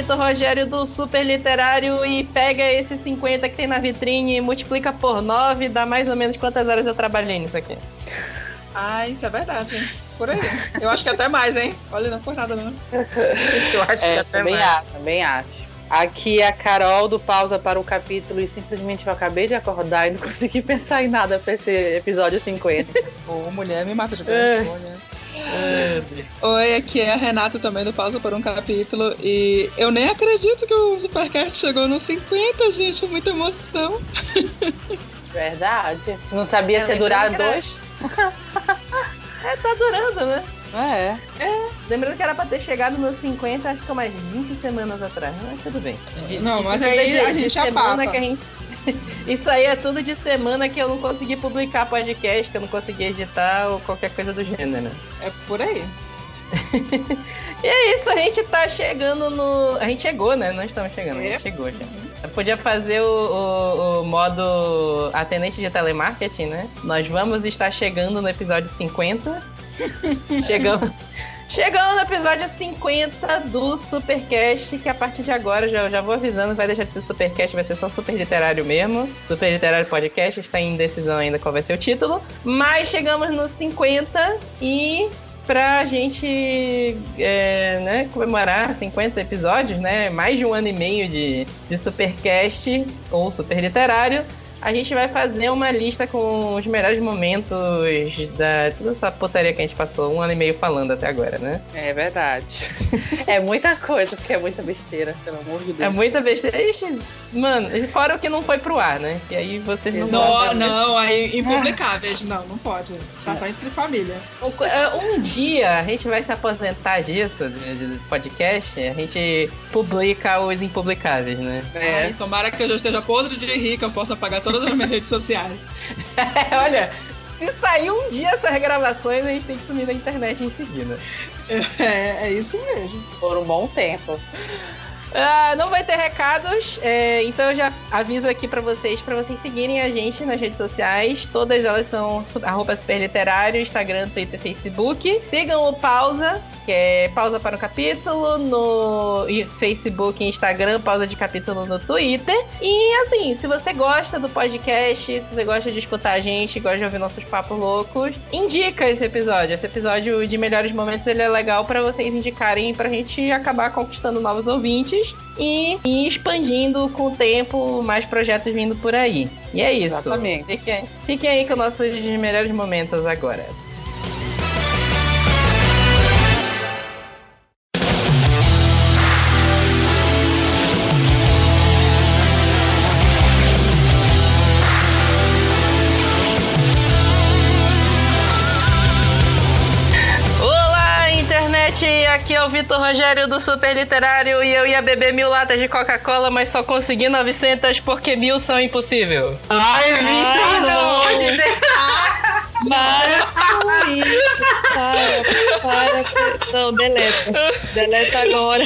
Vitor Rogério do Super Literário e pega esses 50 que tem na vitrine e multiplica por 9, dá mais ou menos quantas horas eu trabalhei nisso aqui. Ah, isso é verdade, hein? Por aí. Eu acho que até mais, hein? Olha, não por nada, não. Eu acho É, que até também mais. acho, também acho. Aqui é a Carol do Pausa para o Capítulo e simplesmente eu acabei de acordar e não consegui pensar em nada para esse episódio 50. Ô, mulher, me mata de É. vergonha. Oi, aqui é a Renata também do Pausa por um Capítulo. E eu nem acredito que o Supercast chegou nos 50, gente. Muita emoção. Verdade. Não sabia É, se ia durar dois. É, tá durando, né? É. Lembrando que era pra ter chegado nos 50, acho que umas 20 semanas atrás, mas tudo bem. Não, mas é aí a gente semana apapa. que a gente- Isso aí é tudo de semana que eu não consegui publicar podcast, que eu não consegui editar ou qualquer coisa do gênero. É por aí. E é isso, a gente tá chegando no. A gente chegou, né? Não estamos chegando, a gente É. chegou já. Eu podia fazer o, o- o modo atendente de telemarketing, né? Nós vamos estar chegando no episódio 50. Chegamos. Chegamos no episódio 50 do Supercast, que a partir de agora, já, já vou avisando, vai deixar de ser Supercast, vai ser só Super Literário mesmo. Super Literário Podcast, está em decisão ainda qual vai ser o título. Mas chegamos no 50 e pra gente é, né, comemorar 50 episódios, né? Mais de um ano e meio de, de Supercast ou Super Literário. A gente vai fazer uma lista com os melhores momentos da toda essa putaria que a gente passou um ano e meio falando até agora, né? É verdade. É muita coisa, porque é muita besteira, pelo amor de É Deus. muita besteira. Ixi, mano, fora o que não foi pro ar, né? Que aí vocês não Não, não, aí impublicáveis. Não, não pode. Tá só entre família. Um- é, Um dia a gente vai se aposentar disso, de, podcast, a gente publica os impublicáveis, né? É. Ai, tomara que eu já esteja podre de que eu possa apagar todas as minhas redes sociais. Olha, se sair um dia essas gravações, a gente tem que sumir da internet em seguida. É, é isso mesmo. Por um bom tempo. Ah, não vai ter recados, é, então eu já aviso aqui pra vocês, pra vocês seguirem a gente nas redes sociais. Todas elas são arroba superliterário, Instagram, Twitter, Facebook. Sigam o Pausa, que é Pausa para o Capítulo, no Facebook e Instagram, Pausa de Capítulo no Twitter. E assim, se você gosta do podcast, se você gosta de escutar a gente, gosta de ouvir nossos papos loucos, indica esse episódio. Esse episódio de melhores momentos ele é legal pra vocês indicarem pra gente acabar conquistando novos ouvintes e, e expandindo com o tempo mais projetos vindo por aí. E é isso. Exatamente. Fiquem, fiquem aí com nossos melhores momentos agora. É o Vitor Rogério do Super Literário e eu ia beber mil latas de Coca-Cola, mas só consegui 900 porque mil são impossível. Ai, Ai, não. Para com isso. Para, para. Não, deleta. Deleta agora.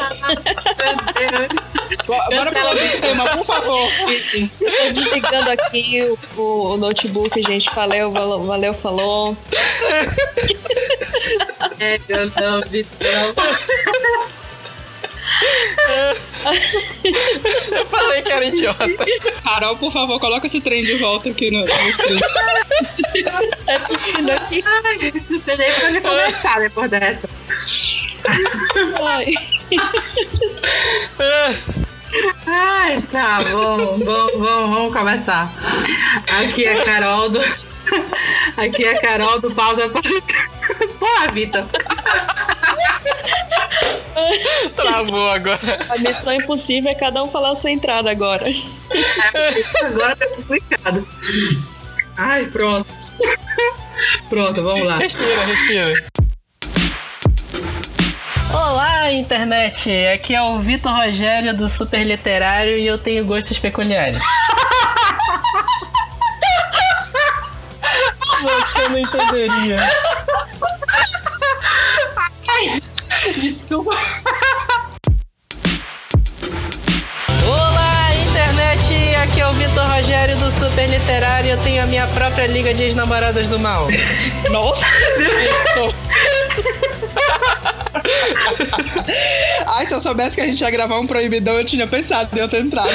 Bora pro outro tema, por favor. Tô desligando aqui o, o- o notebook, gente. Valeu, valeu, valeu, falou. É, eu não, Vitão. Eu falei que era idiota. Carol, por favor, coloca esse trem de volta aqui no, no stream. É tossindo aqui. Não sei nem pra onde começar depois dessa. Ai. Ai, tá bom, bom, bom, vamos começar. Aqui é a Carol do. Aqui é a Carol do Pausa para. Porra, Vitor. Travou agora. A missão impossível é cada um falar a sua entrada agora. Agora tá complicado. Ai, pronto. Pronto, vamos lá. Respira, respira. Olá, internet! Aqui é o Vitor Rogério do Super Literário e eu tenho gostos peculiares. Você não entenderia. Desculpa. Olá, internet! Aqui é o Vitor Rogério do Super Literário e eu tenho a minha própria liga de ex-namoradas do mal. Nossa! Ai, se eu soubesse que a gente ia gravar um proibidão, eu tinha pensado em outra entrada.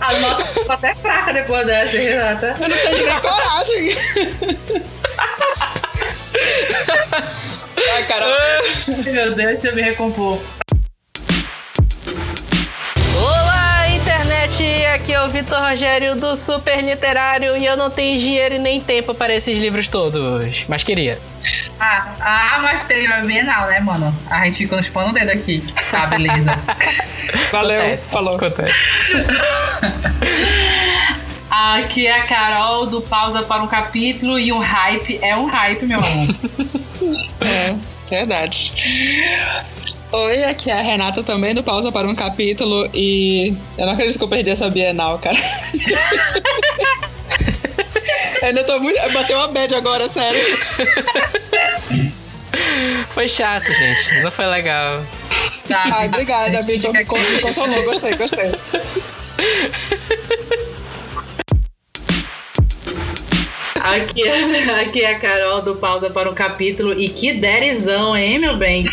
A nossa ficou até fraca depois dessa, Renata. Eu não tenho nem coragem. Ai, cara. Meu Deus, deixa eu me recompor. Olá, internet! Aqui é o Vitor Rogério do Super Literário e eu não tenho dinheiro e nem tempo para esses livros todos. Mas queria. Ah, ah, mas tem a Bienal, né, mano? A gente ficou nos pano dedo aqui. Tá, beleza. Valeu, Acontece, falou. Acontece. Aqui é a Carol do Pausa para um Capítulo e o hype é um hype, meu amor. É, verdade. Oi, aqui é a Renata também do Pausa para um Capítulo e eu não acredito que eu perdi essa Bienal, cara. Eu ainda tô muito. Bateu uma bad agora, sério. Foi chato, gente. Não foi legal. Tá, Ai, obrigada, Vitor. Me consolou, gostei, gostei. Aqui é, aqui é a Carol do Pausa para um Capítulo e que derizão, hein, meu bem?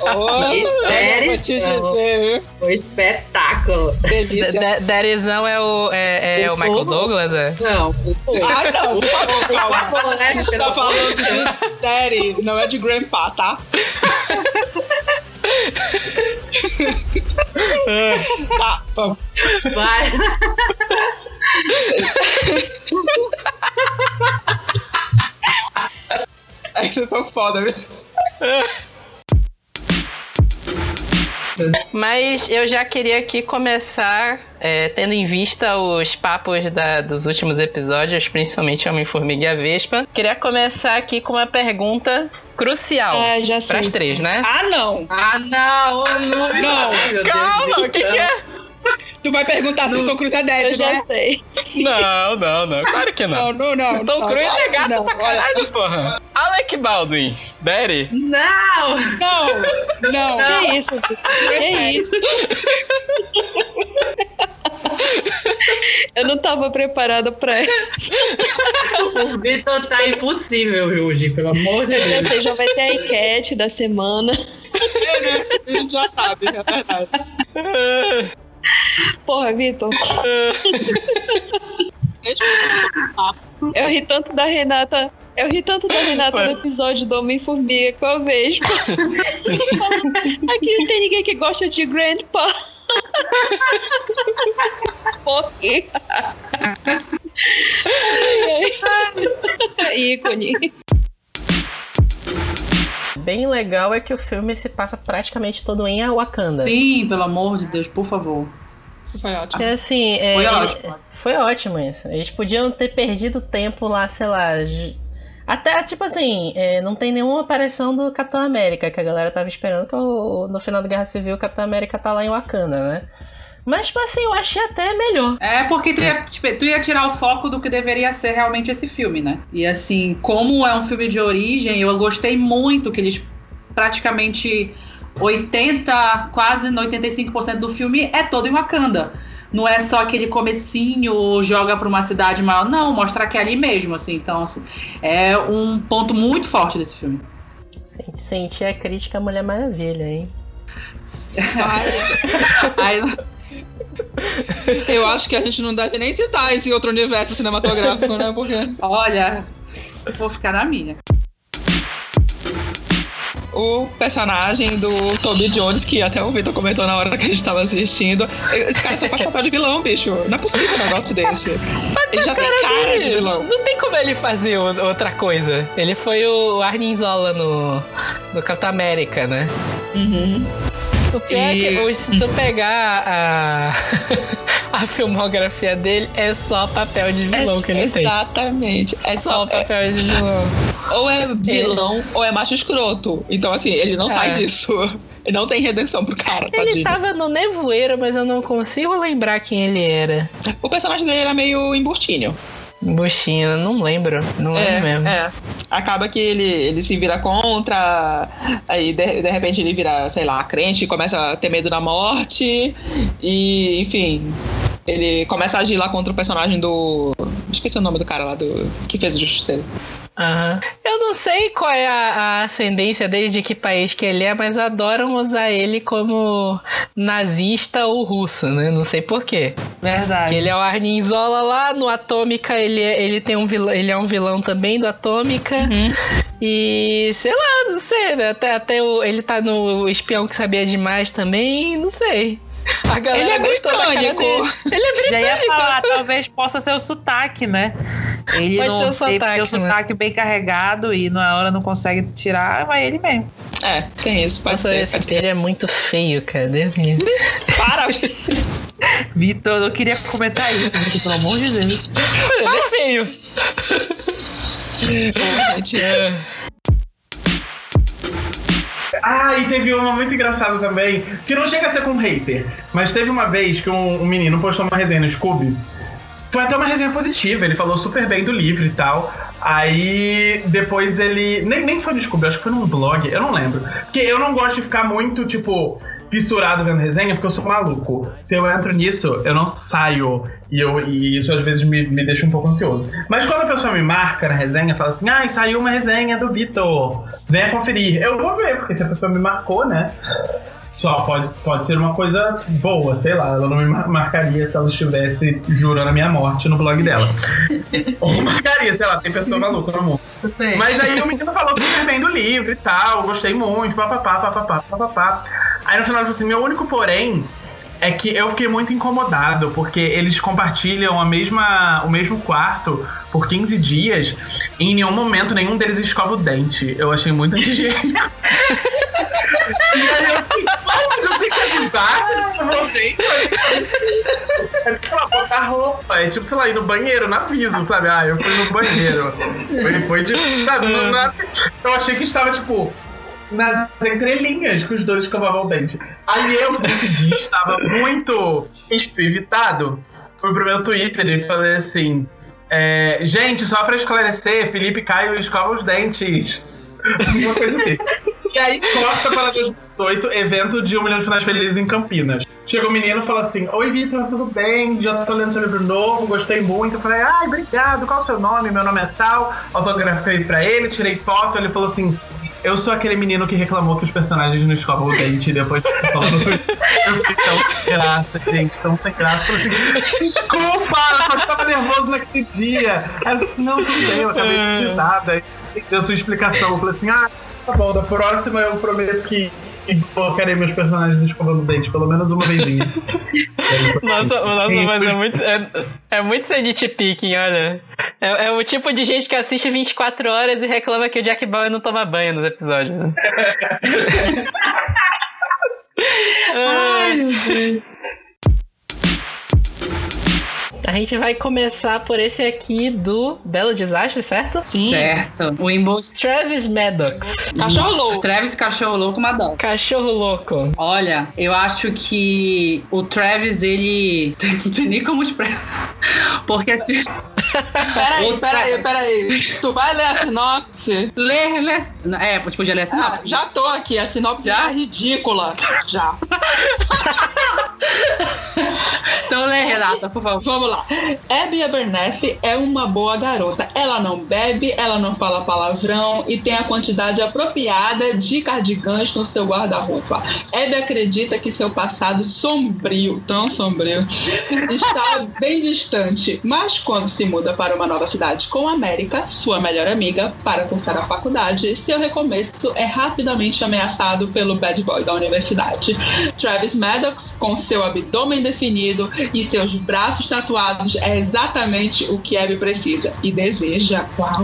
Oh, eu vou te dizer, viu? Foi espetáculo. Delícia. D- Derizão é o, é, é o Michael Douglas, é? Não, Ah, não, por favor, calma. né, A gente tá falando de daddy, não é de grandpa, tá? tá, vamos. Vai. É que vocês tão foda, viu? Mas eu já queria aqui começar, é, tendo em vista os papos da- dos últimos episódios, principalmente Homem-Formiga e a Vespa. Queria começar aqui com uma pergunta crucial. Ah, já sei. Para as três, né? Ah, não! Ah, não, não. Não, Ai, Calma, do o que, que é? Tu vai perguntar se o Tom Cruise é Eu dead, não já é? sei. Não, não, não. Claro que Não, não, não. Tom não, Cruise claro é que gato não. pra Olha, caralho, porra. Alec Baldwin, Daddy. Não! Não, não. Que isso? Que isso? Eu não tava preparada pra isso. O Vitor tá impossível hoje, pelo amor de Eu já Deus. sei, já vai ter a enquete da semana. É, né? A gente já sabe, é verdade. Porra, Vitor. Eu ri tanto da Renata. Eu ri tanto da Renata no episódio do Homem-Formiga com a Vespa. Aqui não tem ninguém que gosta de Grandpa. Porra. Ícone. Bem legal é que o filme se passa praticamente todo em Wakanda. Sim, pelo amor de Deus, por favor. Foi ótimo. É assim, é, Foi ótimo. Foi ótimo isso. Eles podiam ter perdido tempo lá, sei lá. Até, tipo assim, é, não tem nenhuma aparição do Capitão América, que a galera tava esperando que o- no final da Guerra Civil o Capitão América tá lá em Wakanda, né? Mas, tipo assim, eu achei até melhor. É porque tu ia, tipo, tu ia tirar o foco do que deveria ser realmente esse filme, né? E assim, como é um filme de origem, eu gostei muito que eles praticamente 80, quase 85% do filme é todo em Wakanda. Não é só aquele comecinho, joga pra uma cidade maior, não, mostrar que é ali mesmo, assim. Então, assim, é um ponto muito forte desse filme. Senti, senti a crítica à Mulher Maravilha, hein? Aí, Eu acho que a gente não deve nem citar esse outro universo cinematográfico, né? Porque olha, eu vou ficar na minha. o personagem do Toby Jones, que até o Vitor comentou na hora que a gente tava assistindo, esse cara só faz papel de vilão, bicho. Não é possível um negócio desse. Ele já tem cara de vilão. Não tem como ele fazer outra coisa. Ele foi o Arnim Zola no, no Capitão América, né? Uhum. O pior é que E- se tu pegar a, a filmografia dele, é só papel de vilão que ele tem. Exatamente. É só só, é- papel de vilão. ou é vilão ou é macho escroto. Então, assim, ele não É. sai disso. Ele não tem redenção pro cara, Ele tadinho. tava no Nevoeiro, mas eu não consigo lembrar quem ele era. O personagem dele era meio emburtinho. Buchinho, não lembro. Não lembro É, mesmo. é. Acaba que ele, ele se vira contra, aí de, de repente ele vira, sei lá, crente, começa a ter medo da morte, e enfim, ele começa a agir lá contra o personagem do. Esqueci o nome do cara lá do. que fez o Justiceiro. Aham. Eu não sei qual é a, a ascendência dele, de que país que ele é, mas adoram usar ele como nazista ou russo, né? Não sei porquê. Verdade. Ele é o Arnim Zola lá no Atômica, ele, é- ele tem um vilão, ele é um vilão também do Atômica. E sei lá, não sei, né? Até, até o, ele tá no Espião que Sabia Demais também, não sei. A galera Ele é gostou da cara britânico. dele. Ele é Já ia britânico. falar, talvez possa ser o sotaque, né? Ele Pode não ser o tem, sotaque, tem o né? sotaque bem carregado e na hora não consegue tirar, vai ele mesmo. É, tem isso, pode Nossa, ser. esse Pode ser. ele é muito feio, cara. Para! Vitor, eu não queria comentar isso, Vitor, pelo amor de Deus. Ele é feio. gente. Ah, e teve uma muito engraçada também, que não chega a ser com hater, mas teve uma vez que um, um menino postou uma resenha no Scooby. Foi até uma resenha positiva, ele falou super bem do livro e tal. Aí depois ele. Nem, nem foi no Scooby, acho que foi num blog, eu não lembro. Porque eu não gosto de ficar muito, tipo, fissurado vendo resenha, porque eu sou maluco. Se eu entro nisso, eu não saio. E, eu, e isso às vezes me, me deixa um pouco ansioso. Mas quando a pessoa me marca na resenha, fala assim: ai, saiu uma resenha do Vitor, venha conferir. Eu vou ver, porque se a pessoa me marcou, né? Só pode, pode ser uma coisa boa, sei lá. Ela não me mar- marcaria se ela estivesse jurando a minha morte no blog dela. Ou marcaria, sei lá, tem pessoa maluca no mundo. Mas aí o menino falou super bem do livro e tal, gostei muito, papapá, papapá, papapá. Aí no final falou assim: meu único porém é que eu fiquei muito incomodado, porque eles compartilham a mesma, o mesmo quarto por 15 dias e em nenhum momento nenhum deles escova o dente. Eu achei muito antigênico. e aí eu fiquei, "Ai, mas eu tenho que avisar que escovam o dente. É tipo, ela botar roupa, é tipo, sei lá, ir no banheiro, no aviso, sabe? Ah, eu fui no banheiro. Foi, foi de. Sabe, não, não- eu achei que estava, tipo, nas entrelinhas que os dois escovavam o dente. Aí eu, dia, estava muito evitado. Fui pro meu Twitter e falei assim: é, Gente, só pra esclarecer, Felipe Caio escova os dentes. Uma coisa assim. E aí, corta para 2018, evento de um milhão de finais felizes em Campinas. Chega o menino e fala assim: Oi, Vitor, tudo bem? Já tô lendo seu livro novo, gostei muito. Eu falei: Ai, obrigado, qual o seu nome? Meu nome é tal. Autografei pra ele, tirei foto. Ele falou assim: Eu sou aquele menino que reclamou que os personagens não escovam o dente e depois Twitter. Eu fiquei tão sem graça, gente, tão sem graça. Eu falei assim: Desculpa, eu só tava nervoso naquele dia. Aí ele falou: Não, tudo bem, eu acabei de risada. Aí deu sua explicação. Eu falei assim: Ah, tá bom, da próxima eu prometo que. Que Colocarei meus personagens escovando dente, pelo menos uma vezinha. Nossa, nossa mas é muito, é, é muito ser nitpicking, olha. É, é o tipo de gente que assiste 24 horas e reclama que o Jack Bauer não toma banho nos episódios. Né? Ai, A gente vai começar por esse aqui do Belo Desastre, certo? Sim. Certo. O Embos. Travis Maddox, Cachorro louco. Travis Cachorro Louco Madonna. cachorro louco. Olha, eu acho que o Travis, ele. Não tem nem como expressar. Porque assim. Peraí, peraí, peraí. Tu vai ler a sinopse? Ler, ler. É, tipo, já ler a Ah, sinopse. já tô aqui, a sinopse Já? já é ridícula. Já. Então lê, Renata, por favor. Vamos lá. Abby Abernathy é uma boa garota. Ela não bebe, ela não fala palavrão e tem a quantidade apropriada de cardigans no seu guarda-roupa. Abby acredita que seu passado sombrio, tão sombrio, está bem distante, mas quando se muda para uma nova cidade com América, sua melhor amiga, para cursar a faculdade, seu recomeço é rapidamente ameaçado pelo bad boy da universidade. Travis Maddox, com seu abdômen definido e seus braços tatuados, é exatamente o que Abby precisa e deseja. Uau!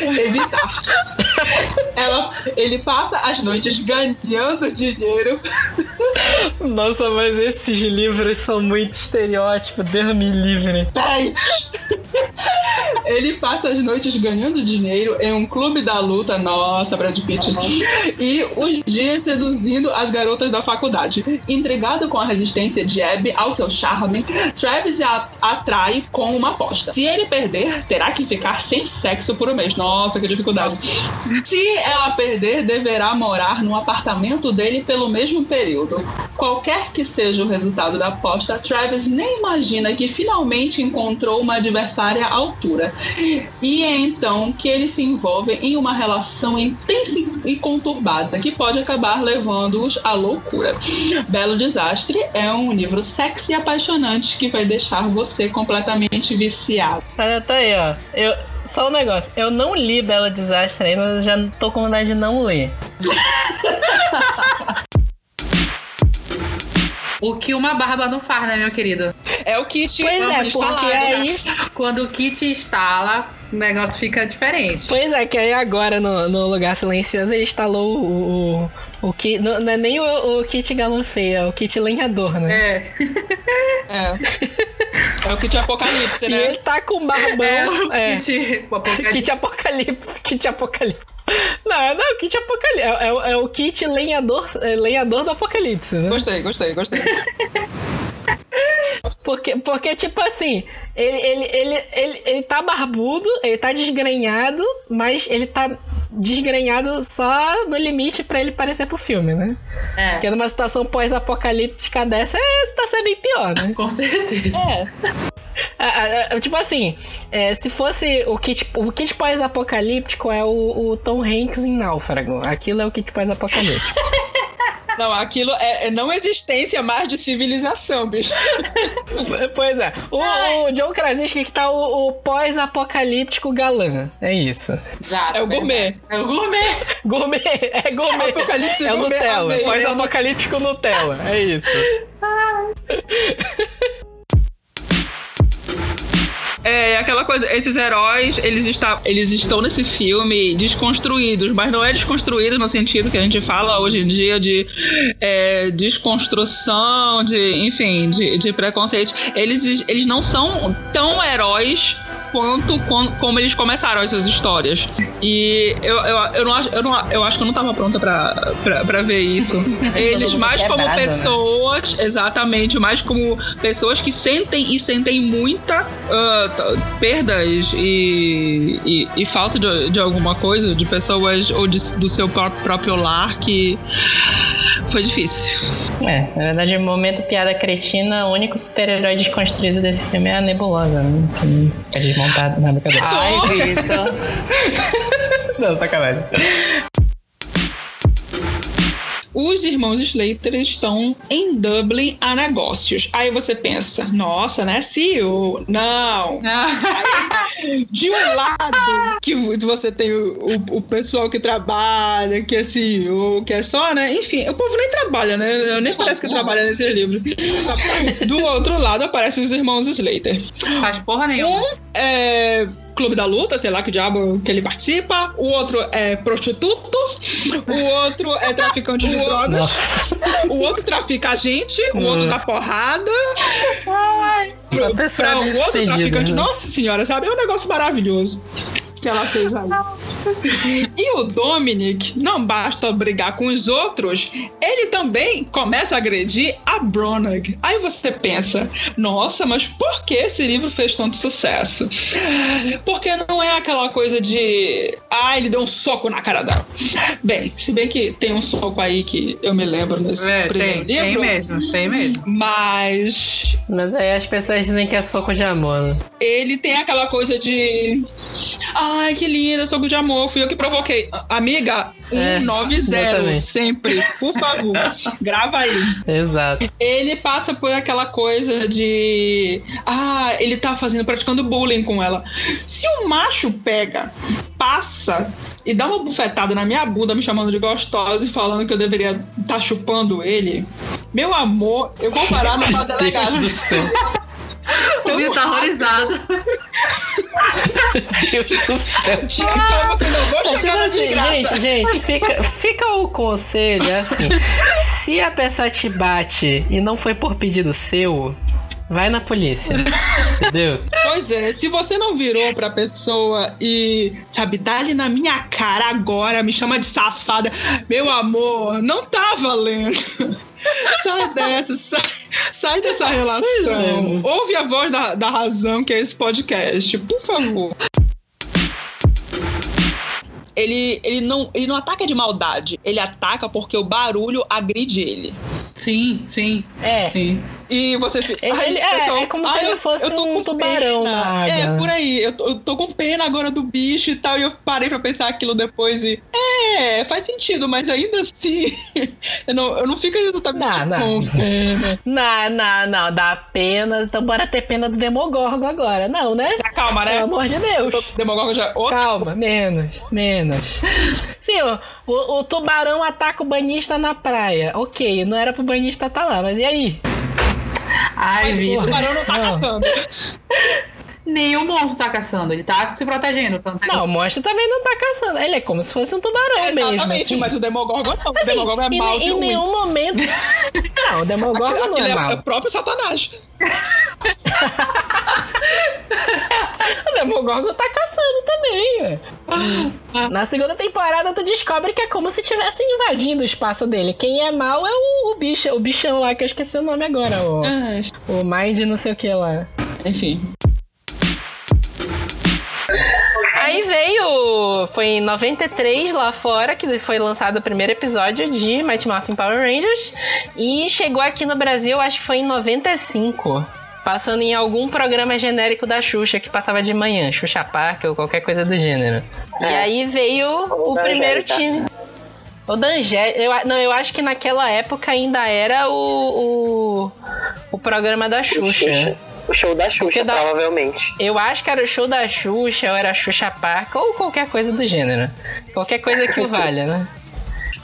Evitar. Ela, ele passa as noites ganhando dinheiro Nossa, mas esses livros são muito estereótipos, Deus me livre. Peraí, Ele passa as noites ganhando dinheiro em um clube da luta, nossa, Brad Pitt, e os dias seduzindo as garotas da faculdade. Intrigado com a resistência de Abby ao seu charme, Travis a atrai com uma aposta. Se ele perder, terá que ficar sem sexo por um mês. Nossa, que dificuldade. Se ela perder, deverá morar no apartamento dele pelo mesmo período. Qualquer que seja o resultado da aposta, Travis nem imagina que finalmente encontrou uma adversária à altura. E é então que eles se envolvem em uma relação intensa e conturbada que pode acabar levando-os à loucura. Belo Desastre é um livro sexy e apaixonante que vai deixar você completamente viciado. Olha, tá aí, ó. Eu, só um negócio, eu não li Belo Desastre ainda, eu já tô com vontade de não ler. O que uma barba não faz, né, meu querido? É o kit Pois é, porque instalado, né? aí. Quando o kit instala, o negócio fica diferente. Pois é, que aí agora no, no Lugar Silencioso ele instalou o. o, kit. Não, não é nem o, o kit galã feio, é o kit lenhador, né? É. É. É o kit apocalipse, E né? ele tá com barbão. É o É. kit. o apocalipse. Kit apocalipse, kit apocalipse. Não, não, kit apocalipse. É, é o- é o kit lenhador, é, lenhador do apocalipse, né? Gostei, gostei, gostei. Porque, porque tipo assim, ele, ele, ele, ele, ele tá barbudo, ele tá desgrenhado, mas ele tá desgrenhado só no limite pra ele parecer pro filme, né? É, Porque numa situação pós-apocalíptica dessa, é, tá sendo bem pior, né? com certeza. É, Ah, ah, ah, tipo assim, é, se fosse o kit, o kit pós-apocalíptico é o, o Tom Hanks em Náufrago. Aquilo é o kit pós-apocalíptico. Não, aquilo é, é não existência mais de civilização, bicho. pois é. O, o John Krasinski que tá o, o pós-apocalíptico galã. É isso. Exato, É o gourmet. É o gourmet. Gourmet, é gourmet. Apocalipse É gourmet, Nutella. Pós-apocalíptico Nutella. É isso. É aquela coisa, esses heróis, eles, está, eles estão nesse filme desconstruídos, mas não é desconstruído no sentido que a gente fala hoje em dia de é, desconstrução, de, enfim, de, de preconceito. Eles, eles não são tão heróis quanto com- como eles começaram as suas histórias. E eu, eu, eu, não, acho, eu, não, eu acho que eu não tava pronta pra, pra, pra ver isso. Eles mais como Quebrada, né? pessoas, exatamente, mais como pessoas que sentem e sentem muita t- perdas e, e, e falta de, de alguma coisa, de pessoas ou de- do seu pró- próprio lar, que foi difícil. É, na verdade, no momento piada cretina, o único super-herói desconstruído desse filme é a Nebulosa, né? Que é desmontado na brincadeira. ai, Vitor. Não, sacanagem. Os irmãos Slater estão em Dublin a negócios. Aí você pensa, nossa, né, CEO? Não. De um lado, que você tem o, o- o pessoal que trabalha, que é CEO, que é só, né? Enfim, o povo nem trabalha, né? Nem parece que trabalha nesse livro. Do outro lado aparecem os irmãos Slater. Faz porra nenhuma. Um é Clube da Luta, sei lá que diabo que ele participa. O outro é prostituto. O outro é traficante de drogas. O outro trafica a gente. O outro dá porrada. Uma pessoa Pra o outro bem-sucedida, traficante. né? Nossa senhora, sabe? É um negócio maravilhoso que ela fez aí. E o Dominic, não basta brigar com os outros, ele também começa a agredir a Bronagh. Aí você pensa, nossa, mas por que esse livro fez tanto sucesso? Porque não é aquela coisa de, ah, ele deu um soco na cara dela. Bem, se bem que tem um soco aí que eu me lembro nesse É, primeiro tem, tem livro. mesmo, tem mesmo. Mas Mas aí as pessoas dizem que é soco de amor, né? ele tem aquela coisa de. Ai, que linda, soco de amor, fui eu que provoquei. Amiga, 190, exatamente. sempre, por favor, grava aí. Exato. Ele passa por aquela coisa de. Ah, ele tá fazendo, praticando bullying com ela. Se o macho pega, passa e dá uma bufetada na minha bunda, me chamando de gostosa e falando que eu deveria estar chupando ele, meu amor, eu vou parar numa delegacia. O Vitor tá horrorizado. Deus do céu. Que eu não vou É tipo chegar assim, gente, gente, fica, fica o conselho, é assim. Se a pessoa te bate e não foi por pedido seu, vai na polícia. Entendeu? Pois é, se você não virou pra pessoa e, sabe, dá-lhe na minha cara agora, me chama de safada, meu amor, não tá valendo. Sai dessa, sai, sai dessa relação. é. Ouve a voz da, da razão que é esse podcast, por favor. Ele, ele, não, ele não ataca de maldade, ele ataca porque o barulho agride ele. Sim, sim, É. sim. E você fica. Ele- Ai, ele- é, pessoal, é como se ai, ele eu- fosse eu tô um com tubarão pena. na água. É, por aí. Eu tô, eu tô com pena agora do bicho e tal. E eu parei pra pensar aquilo depois e. É, faz sentido, mas ainda assim. eu, não, eu não fico exatamente Não, não. com pena. Não, não, não, dá pena. Então bora ter pena do Demogorgon agora. Não, né? Já calma, né? Pelo amor de Deus. Demogorgon já. Ô, Calma, menos, menos. Sim, o, o, o tubarão ataca o banhista na praia. Ok, não era pro banhista estar lá, mas e aí? Ai, mas o tubarão não tá Não. caçando. Nenhum monstro tá caçando, ele tá se protegendo. Tanto é- Não, o monstro também não tá caçando. Ele é como se fosse um tubarão mesmo. Exatamente, Assim. mas o Demogorgon não. o Assim, Demogorgon é mal em ruim. nenhum momento. Não, o Demogorgon não Aquele é é, mal. é o próprio Satanás. O Demogorgon tá caçando também, velho. Na segunda temporada, tu descobre que é como se tivesse invadindo o espaço dele. Quem é mal é o, o bicho, o bichão lá, que eu esqueci o nome agora. O, Ah, o Mind não sei o que lá. enfim. Aí veio. Foi em 93 lá fora que foi lançado o primeiro episódio de Mighty Morphin Power Rangers. E chegou aqui no Brasil, acho que foi em 95. Passando em algum programa genérico da Xuxa que passava de manhã, Xuxa Park ou qualquer coisa do gênero. E aí veio o da primeiro Angélica. time. O da Angélica. Eu, não, eu acho que naquela época ainda era o. o, o programa da O Xuxa. Xuxa. O show da Xuxa, dá- provavelmente. Eu acho que era o show da Xuxa, ou era a Xuxa Park, ou qualquer coisa do gênero. Qualquer coisa que o valha, né?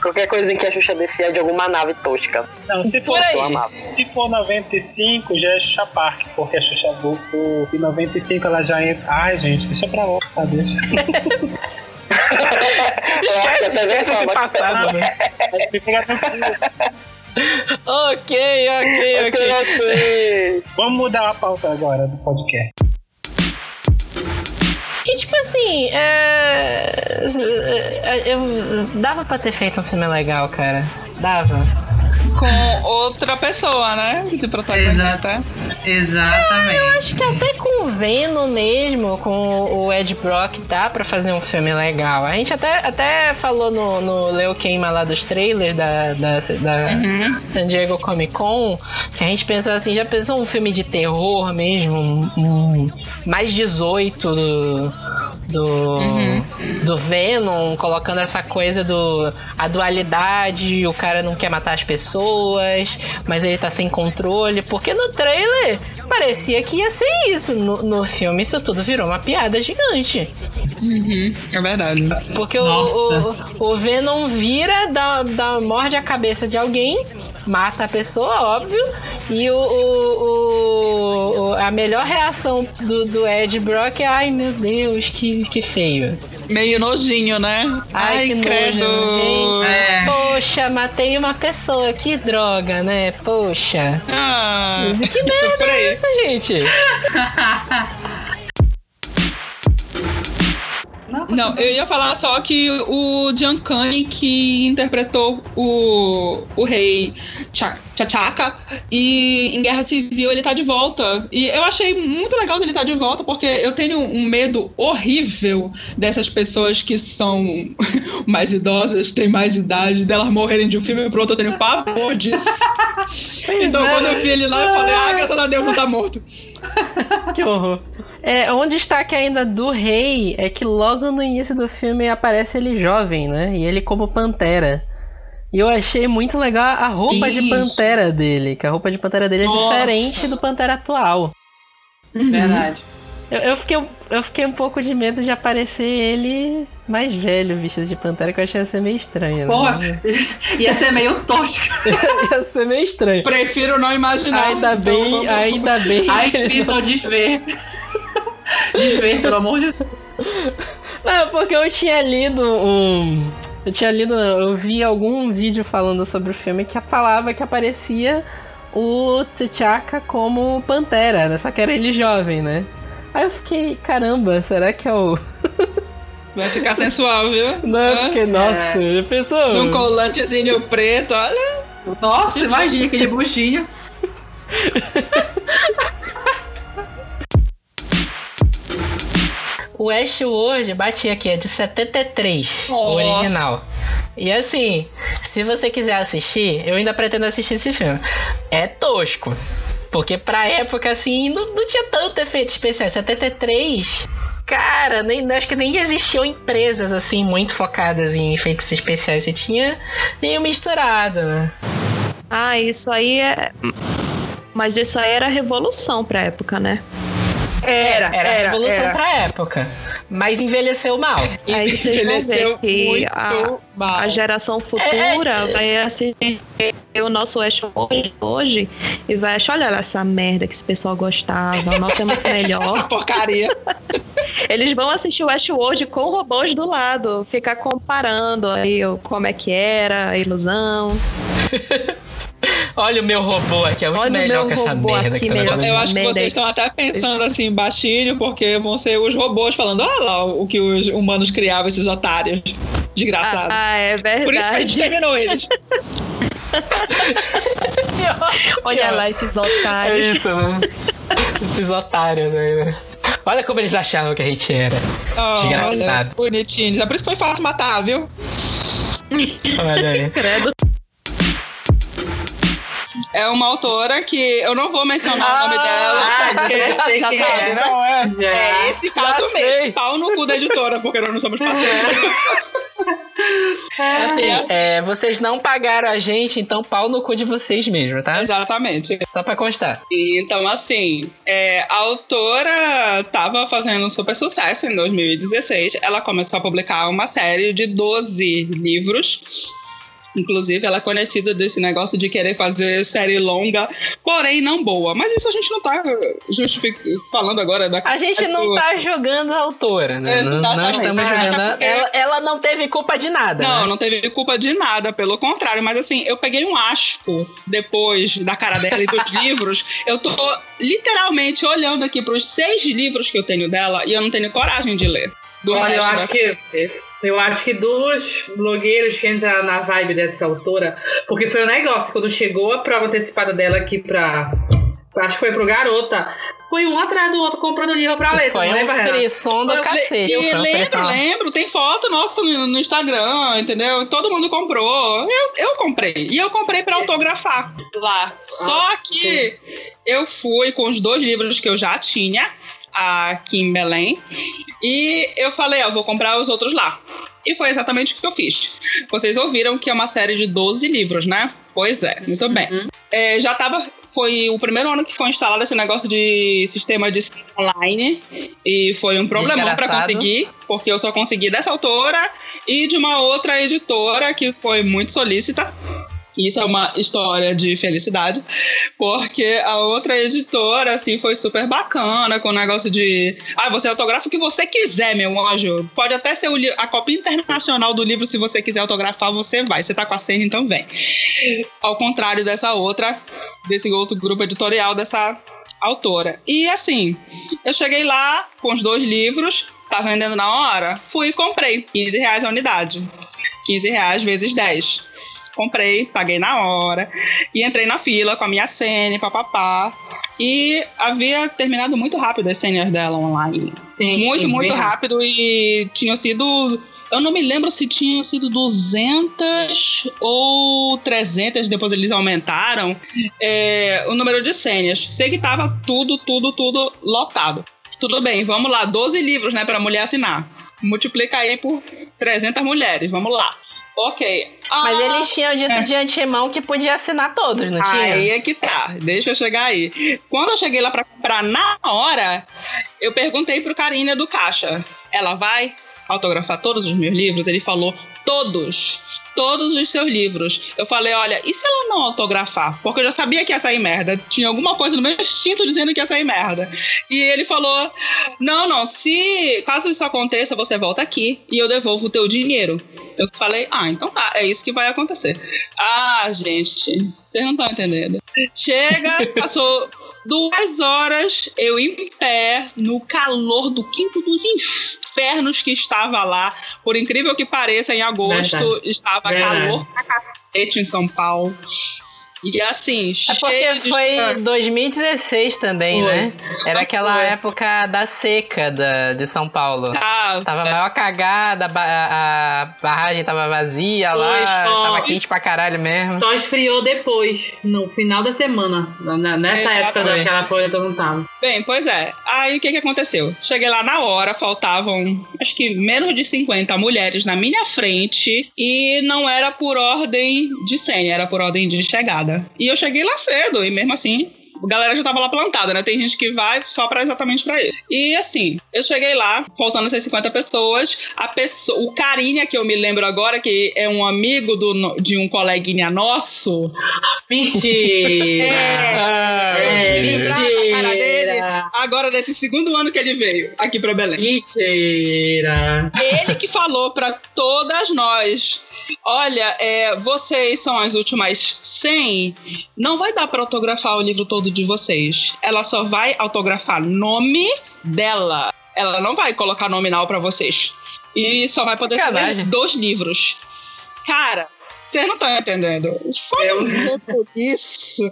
Qualquer coisa em que a Xuxa descia de alguma nave tosca. Não, se for, aí. Se for 95, já é Xuxa Park, porque a Xuxa voltou. Em 95 ela já entra. Ai, gente, deixa pra lá, tá? Deixa. Eu acho que até vem falar, mas- Ok, ok, Ok. Vamos mudar a pauta agora do podcast. E tipo assim, é... é, eu... dava pra ter feito um filme legal, cara. Dava. Com outra pessoa, né? De protagonista. Exatamente. Acho que até com o Venom mesmo, com o Ed Brock, dá pra fazer um filme legal. A gente até, até falou no, no Leo Queima lá dos trailers da, da, da San Diego Comic Con, que a gente pensou assim, já pensou um filme de terror mesmo, um, um mais 18 do, do, do Venom, colocando essa coisa do a dualidade, o cara não quer matar as pessoas, mas ele tá sem controle, porque no trailer parecia que ia ser isso. No, no filme isso tudo virou uma piada gigante. Uhum, é verdade. Porque o, o, o Venom vira, dá, dá, morde a cabeça de alguém, mata a pessoa, óbvio. E o, o- o- a melhor reação do, do Ed Brock é: ai meu Deus, que, que feio. Meio nojinho, né? Ai, que credo. nojo, gente. É. Poxa, matei uma pessoa, que droga, né? Poxa. Ah, Que merda é essa, gente? Não, eu ia falar só que o Giancarlo que interpretou o, o rei Cha- T'Chaka e em Guerra Civil ele tá de volta. E eu achei muito legal dele estar de volta porque eu tenho um medo horrível dessas pessoas que são mais idosas, têm mais idade, delas morrerem de um filme pro outro, eu tenho pavor disso. então quando eu vi ele lá, eu falei, ah, graças a Deus não tá morto. Que horror. É, um destaque ainda do rei é que logo no início do filme aparece ele jovem, né? E ele como pantera. E eu achei muito legal a roupa Sim. de pantera dele, que a roupa de pantera dele é Nossa. diferente do pantera atual. Verdade. Eu, eu fiquei, eu fiquei um pouco de medo de aparecer ele mais velho, vestido de pantera, que eu achei ia ser meio estranho. Porra, Né? ia ser meio tosca. ia ser meio estranho. Prefiro não imaginar. Ainda Então, bem, vamos- ainda bem. Ai, Vitor, desver. Desver, pelo amor de Deus. Não, porque eu tinha lido um. Eu tinha lido, eu vi algum vídeo falando sobre o filme que falava que aparecia o T'Chaka como Pantera, né? Só que era ele jovem, né? Aí eu fiquei, caramba, será que é o. Vai ficar sensual, viu? Não, eu Hã? fiquei, nossa, já pensou? Um colantezinho preto, olha. Nossa, imagina aquele buchinho. O Westworld, bati aqui, é de 73, o Nossa. original. E assim, se você quiser assistir, eu ainda pretendo assistir esse filme. É tosco. Porque pra época, assim, não, não tinha tanto efeito especial. 73, cara, nem, acho que nem existiam empresas, assim, muito focadas em efeitos especiais. Você tinha meio misturado, né? Ah, isso aí é. Mas isso aí era revolução pra época, né? Era, Era, era, revolução era. pra época. Mas envelheceu mal. Aí vocês vão ver que a, mal. a geração futura vai assistir o nosso Westworld hoje e vai achar, olha lá essa merda que esse pessoal gostava, o nosso é muito melhor. Porcaria. Eles vão assistir o Westworld com robôs do lado, ficar comparando aí como é que era, a ilusão. Olha o meu robô aqui, é muito Olha o melhor que essa merda aqui, que tá melhor. Eu, acho que vocês aí. estão até pensando assim, baixinho, porque vão ser os robôs falando, olha lá o que os humanos criavam, esses otários. Desgraçados. Ah, é Por isso que a gente verdade. terminou eles. Olha lá esses É otários. isso, né? Esses otários né? Olha como eles achavam que a gente era. Oh, olha, Desgraçado. bonitinhos. É por isso que foi fácil matar, viu? Olha aí. Credo. É uma autora que eu não vou mencionar o nome dela, Ah, porque já quem sabe, é. né? Não é? Já. É esse caso Já sei. mesmo. Pau no cu da editora, porque nós não somos parceiros. Assim, é, vocês não pagaram a gente, então pau no cu de vocês mesmo, tá? Exatamente. Só pra constar. Então, assim, é, a autora tava fazendo um super sucesso em 2016. Ela começou a publicar uma série de 12 livros. Inclusive, ela é conhecida desse negócio de querer fazer série longa, porém não boa. Mas isso a gente não tá justific... falando agora da A gente não tá jogando a autora, né? Não, não estamos jogando. a- Ela, ela não teve culpa de nada. Não, né? não teve culpa de nada, pelo contrário. Mas assim, eu peguei um asco depois da cara dela e dos livros. Eu tô literalmente olhando aqui pros seis livros que eu tenho dela e eu não tenho coragem de ler. Do Olha, eu acho da que série. Eu acho que dos blogueiros que entraram na vibe dessa autora, porque foi um negócio, quando chegou a prova antecipada dela aqui pra. Acho que foi pro garota. Foi um atrás do outro comprando livro pra ler. Foi um lembra, frisson do cacete. E lembro, lembro, tem foto nossa no, no Instagram, entendeu? Todo mundo comprou. Eu, eu comprei. E eu comprei pra autografar lá. Só que eu fui com os dois livros que eu já tinha aqui em Belém. E eu falei, ó, vou comprar os outros lá. E foi exatamente o que eu fiz. Vocês ouviram que é uma série de 12 livros, né? Pois é, muito bem. É, já tava. Foi o primeiro ano que foi instalado esse negócio de sistema de online. E foi um problemão pra Desgraçado. conseguir, porque eu só consegui dessa autora e de uma outra editora que foi muito solícita. Isso é uma história de felicidade, porque a outra editora, assim, foi super bacana com o negócio de. Ah, você autografa o que você quiser, meu anjo. Pode até ser a cópia internacional do livro, se você quiser autografar, você vai. Você tá com a senha, então vem. Ao contrário dessa outra, desse outro grupo editorial dessa autora. E assim, eu cheguei lá com os dois livros, tá vendendo na hora, fui e comprei. 15 reais a unidade. 15 reais vezes 10. Comprei, paguei na hora e entrei na fila com a minha senha, papapá. E havia terminado muito rápido as senhas dela online. Sim, Muito, sim, muito rápido e tinham sido. Eu não me lembro se tinham sido 200 ou 300, depois eles aumentaram é, o número de senhas. Sei que tava tudo, tudo, tudo lotado. Tudo bem, vamos lá, 12 livros, né, pra mulher assinar. Multiplica aí por 300 mulheres, vamos lá. Ok. Mas Ah, eles tinham dito de antemão que podia assinar todos, não tinha? Aí é que tá, deixa eu chegar aí. Quando eu cheguei lá pra comprar na hora, eu perguntei pro carinha do caixa: ela vai autografar todos os meus livros? Ele falou: todos. Todos os seus livros. Eu falei, olha, e se ela não autografar? Porque eu já sabia que ia sair merda. Tinha alguma coisa no meu instinto dizendo que ia sair merda. E ele falou: Não, não, se caso isso aconteça, você volta aqui e eu devolvo o teu dinheiro. Eu falei, ah, então tá, é isso que vai acontecer. Ah, gente, vocês não estão entendendo. Chega, passou duas horas, eu em pé, no calor do quinto dos infernos que estava lá. Por incrível que pareça, em agosto Verdade. estava Verdade. calor pra cacete em São Paulo. E assim, É porque de foi 2016 também, Foi. né? Era aquela Foi. época da seca da, de São Paulo. Ah, Tava é. maior cagada, a ba- a, a barragem tava vazia lá, Foi, só- tava quente pra caralho mesmo. Só esfriou depois, no final da semana. na- Nessa época daquela coisa que eu não tava. Bem, pois é. Aí o que que aconteceu? Cheguei lá na hora, faltavam acho que menos de 50 mulheres na minha frente e não era por ordem de senha, era por ordem de chegada. E eu cheguei lá cedo e mesmo assim a galera já tava lá plantada, né? Tem gente que vai só pra exatamente pra isso. E assim, eu cheguei lá, faltando essas 50 pessoas, a pessoa, o carinha que eu me lembro agora, que é um amigo do, de um coleguinha nosso. Mentira! É, É, da cara dele mentira! agora desse segundo ano que ele veio aqui pra Belém. Mentira! Ele que falou pra todas nós: olha, é, vocês são as últimas 100, não vai dar pra autografar o livro todo de vocês. Ela só vai autografar nome dela. Ela não vai colocar nominal pra vocês. E só vai poder fazer dois livros. Cara. Vocês não estão entendendo. Foi um por isso.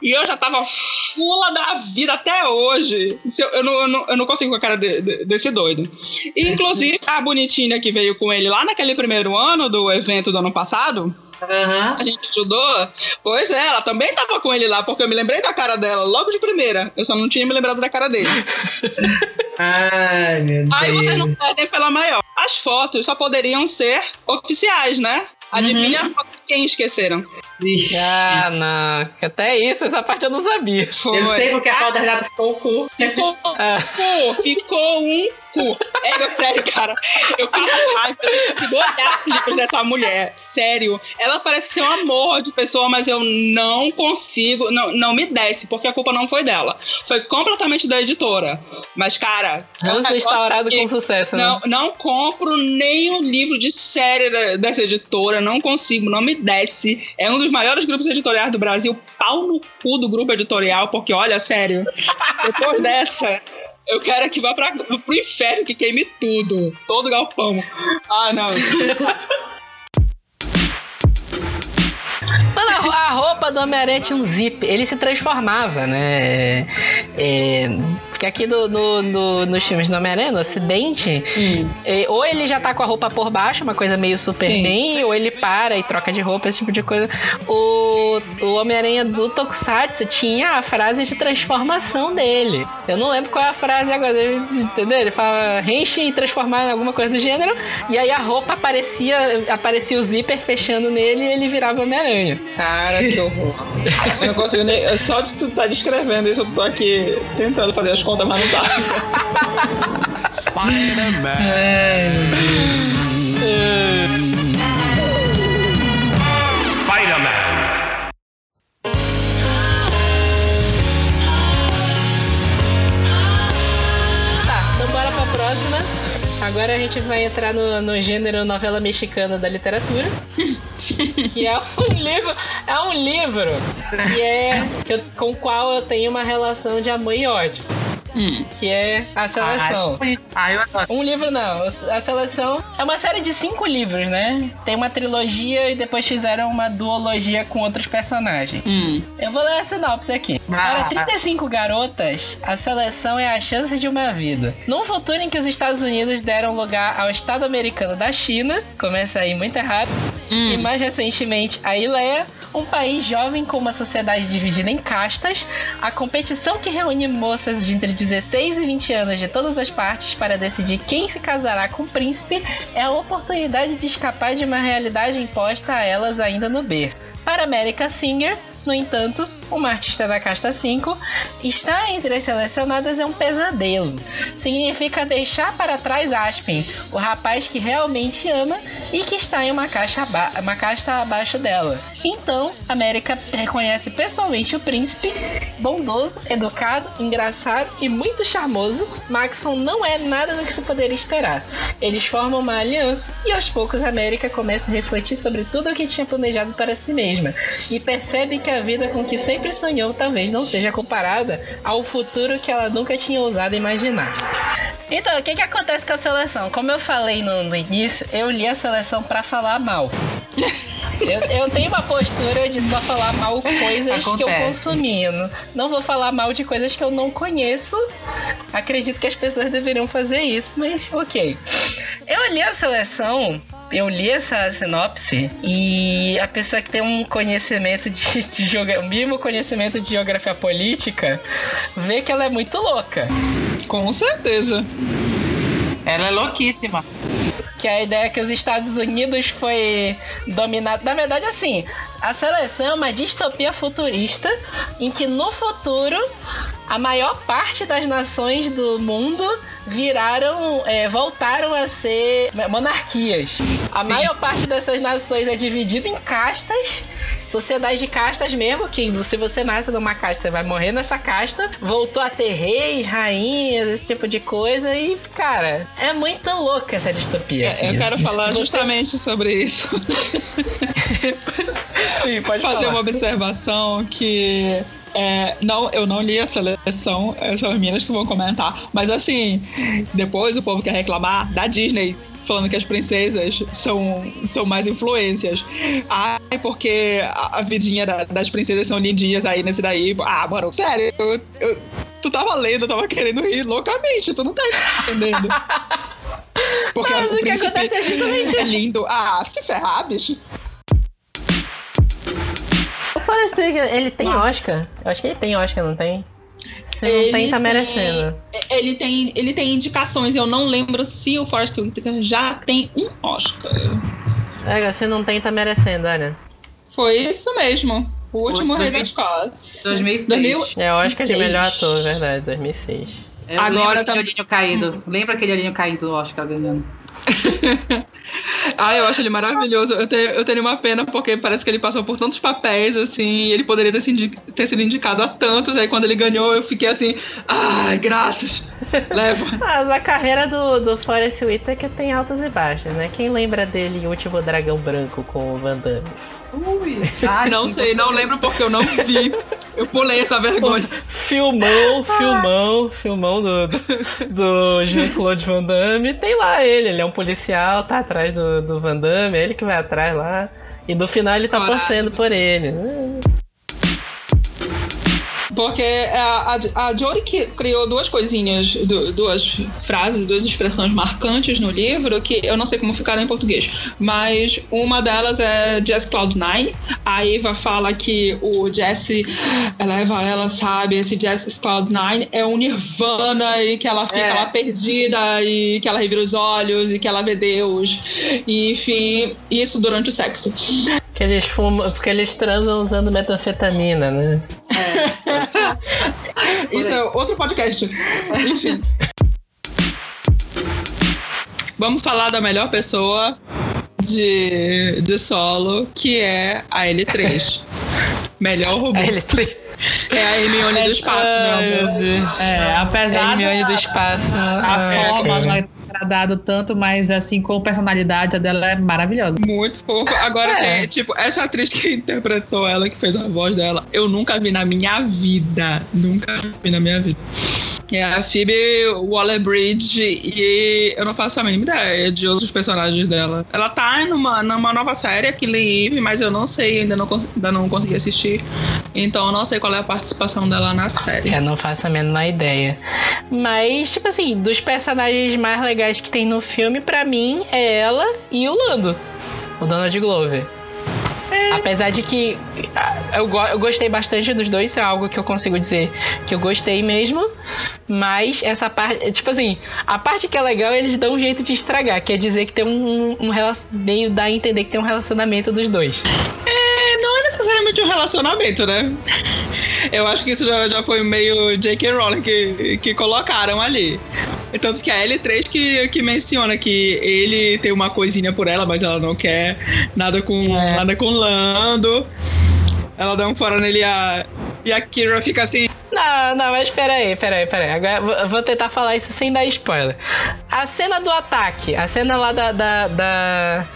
E eu já tava fula da vida até hoje. Eu não, eu, não, eu não consigo com a cara de- de- desse doido. E, inclusive, a bonitinha que veio com ele lá naquele primeiro ano do evento do ano passado. A gente ajudou. Pois é, ela também tava com ele lá, porque eu me lembrei da cara dela logo de primeira. Eu só não tinha me lembrado da cara dele. Ai, meu Deus. Aí vocês não perdem pela maior. As fotos só poderiam ser oficiais, né? Adivinha a foto de quem esqueceram? Ah, não. Até isso, essa parte eu não sabia. Foi. Eu sei porque a Ah. foto da gata ficou o cu. Ficou, ficou, ficou um cu. É, sério, cara. Eu passo raiva. Eu consigo olhar livros dessa mulher. Sério. Ela parece ser um amor de pessoa, mas eu não consigo. Não, não me desce, porque a culpa não foi dela. Foi completamente da editora. Mas, cara. é um negócio instaurado que- com sucesso, né? Não, não compro nenhum livro de série dessa editora. Não consigo, não me desce. É um dos maiores grupos editoriais do Brasil. Pau no cu do grupo editorial, porque olha, sério. Depois dessa. Eu quero é que vá pra, pro inferno, que queime tudo. Todo galpão. Ah, não. Mano, a- roupa do Homem-Aranha tinha um zip, ele se transformava, né? É, porque aqui no, no- no- nos filmes do Homem-Aranha, no Ocidente, é, ou ele já tá com a roupa por baixo, uma coisa meio super bem, ou ele para e troca de roupa, esse tipo de coisa. O, o Homem-Aranha do Tokusatsu tinha a frase de transformação dele. Eu não lembro qual é a frase agora, entendeu? Ele fala renche e transformar em alguma coisa do gênero, e aí a roupa aparecia, aparecia o zíper fechando nele e ele virava Homem-Aranha. Cara, que horror. Eu não consigo nem. Só de tu estar descrevendo isso, eu tô aqui tentando fazer as contas, mas não dá. Spider-Man. Bora pra próxima. Agora a gente vai entrar no, no gênero novela mexicana da literatura. que é um livro. É um livro que é. que eu- com o qual eu tenho uma relação de amor e ódio. Que é a seleção. Ah, eu adoro. Um livro não, a seleção é uma série de cinco livros, né? Tem uma trilogia e depois fizeram uma duologia com outros personagens. Eu vou ler a sinopse aqui. Para 35 garotas, a seleção é a chance de uma vida. Num futuro em que os Estados Unidos deram lugar ao Estado americano da China, começa aí muito errado, e mais recentemente a Ileia, um país jovem com uma sociedade dividida em castas, a competição que reúne moças de entre 16 e 20 anos de todas as partes para decidir quem se casará com o príncipe é a oportunidade de escapar de uma realidade imposta a elas ainda no berço. Para America Singer, no entanto, uma artista da casta 5, estar entre as selecionadas é um pesadelo. Significa deixar para trás Aspen, o rapaz que realmente ama e que está em uma, caixa uma casta abaixo dela. Então, América reconhece pessoalmente o príncipe, bondoso, educado, engraçado e muito charmoso. Maxon não é nada do que se poderia esperar. Eles formam uma aliança e aos poucos América começa a refletir sobre tudo o que tinha planejado para si mesma e percebe que a vida com que sempre sonhou talvez não seja comparada ao futuro que ela nunca tinha ousado imaginar. Então, o que, que acontece com a seleção? Como eu falei no, no início, eu li a seleção pra falar mal. Eu, eu tenho uma postura de só falar mal coisas que eu Acontece. consumi. Eu não, não vou falar mal de coisas que eu não conheço. Acredito que as pessoas deveriam fazer isso, mas ok. Eu li a seleção, eu li essa sinopse e a pessoa que tem um conhecimento de, de o mínimo conhecimento de geografia política vê que ela é muito louca. Com certeza. Ela é louquíssima. Que a ideia é que os Estados Unidos foi dominado. Na verdade, assim, a seleção é uma distopia futurista em que no futuro a maior parte das nações do mundo viraram, é, voltaram a ser monarquias. A maior parte dessas nações é dividida em castas. Sociedade de castas mesmo, que se você nasce numa casta, você vai morrer nessa casta. Voltou a ter reis, rainhas, esse tipo de coisa. E, cara, é muito louca essa distopia. É, assim. eu quero falar justamente sobre isso. Sim, pode fazer falar. uma observação que é, não, eu não li a seleção, são as meninas que vão comentar. Mas assim, depois o povo quer reclamar da Disney. Falando que as princesas são, são mais influências. Ai, porque a, a vidinha da- das princesas são lindinhas aí nesse daí. Ah, mano, sério, eu- eu- tu tava lendo, eu tava querendo rir loucamente, tu não tá entendendo. Porque Mas o o que acontece é justamente é lindo. Ah, se ferrar, bicho. O Forrest ele tem Oscar? Eu acho que ele tem Oscar, não tem? Se não Ele tem, tá tem- merecendo. Ele tem, ele tem indicações, eu não lembro se o Forrest Whitaker já tem um Oscar. É, se não tem, tá merecendo, olha. Foi isso mesmo. O último rei das costas. 2006. 2000 É Oscar de Seis. melhor ator, verdade, 2006. Eu Agora Agora tá- olhinho caído. Lembra aquele olhinho caído do Oscar ganhando? Ah, eu acho ele maravilhoso. Eu tenho, eu tenho uma pena porque parece que ele passou por tantos papéis, assim, ele poderia ter, ter sido indicado a tantos. Aí quando ele ganhou, eu fiquei assim, ai, graças. Leva. Mas a carreira do, do Forrest Whitaker tem altas e baixas, né? Quem lembra dele em Último Dragão Branco com o Van Damme? Ui. Ai, não sim, sei, não lembro porque eu não vi. Eu pulei essa vergonha. Filmão, filmão, filmão do, do, do Jean-Claude Van Damme. Tem lá ele, ele é um policial, tá atrás do, do Van Damme, é ele que vai atrás lá. E no final ele tá Coragem. torcendo por ele. Porque a, a, a Jory criou duas coisinhas, du- duas frases, duas expressões marcantes no livro que eu não sei como ficaram em português. Mas uma delas é Jess Cloud9. A Eva fala que o Jesse leva ela, sabe, esse Jess Cloud9 é um nirvana e que ela fica É. lá perdida e que ela revira os olhos e que ela vê Deus. E, enfim, isso durante o sexo. Que eles fumam, porque eles transam usando metanfetamina, né? Isso é outro podcast. Enfim. Vamos falar da melhor pessoa de, de solo, que é a L3. Melhor robô. Aí ele É a Hermione do espaço, meu amor. É, apesar Hermione da, do espaço. a forma não é agradado tanto, mas assim, com personalidade, a dela é maravilhosa. Muito fofo. Agora É. tem, tipo, essa atriz que interpretou ela, que fez a voz dela, eu nunca vi na minha vida. Nunca vi na minha vida. É a Phoebe Waller-Bridge e eu não faço a mínima ideia de outros personagens dela. Ela tá numa, numa nova série, aquele Eve, mas eu não sei, ainda não, ainda não consegui assistir. Então eu não sei qual é a participação dela na série. Eu não faço a menor ideia. Mas, tipo assim, dos personagens mais legais que tem no filme, pra mim, é ela e o Lando. O Donald Glover. Apesar de que eu, go- eu gostei bastante dos dois, isso é algo que eu consigo dizer que eu gostei mesmo. Mas essa parte, tipo assim, a parte que é legal eles dão um jeito de estragar, quer dizer que tem um, um rela- meio dá a entender que tem um relacionamento dos dois. É, não é necessariamente um relacionamento, né? Eu acho que isso já, já foi meio J.K. Rowling que, que colocaram ali. Tanto que a L3 que, que menciona que ele tem uma coisinha por ela, mas ela não quer nada com, nada com Lando. Ela dá um fora nele e a, e a Kira fica assim. Não, não, mas peraí, peraí, peraí. Agora vou tentar falar isso sem dar spoiler. A cena do ataque, a cena lá da. da. da.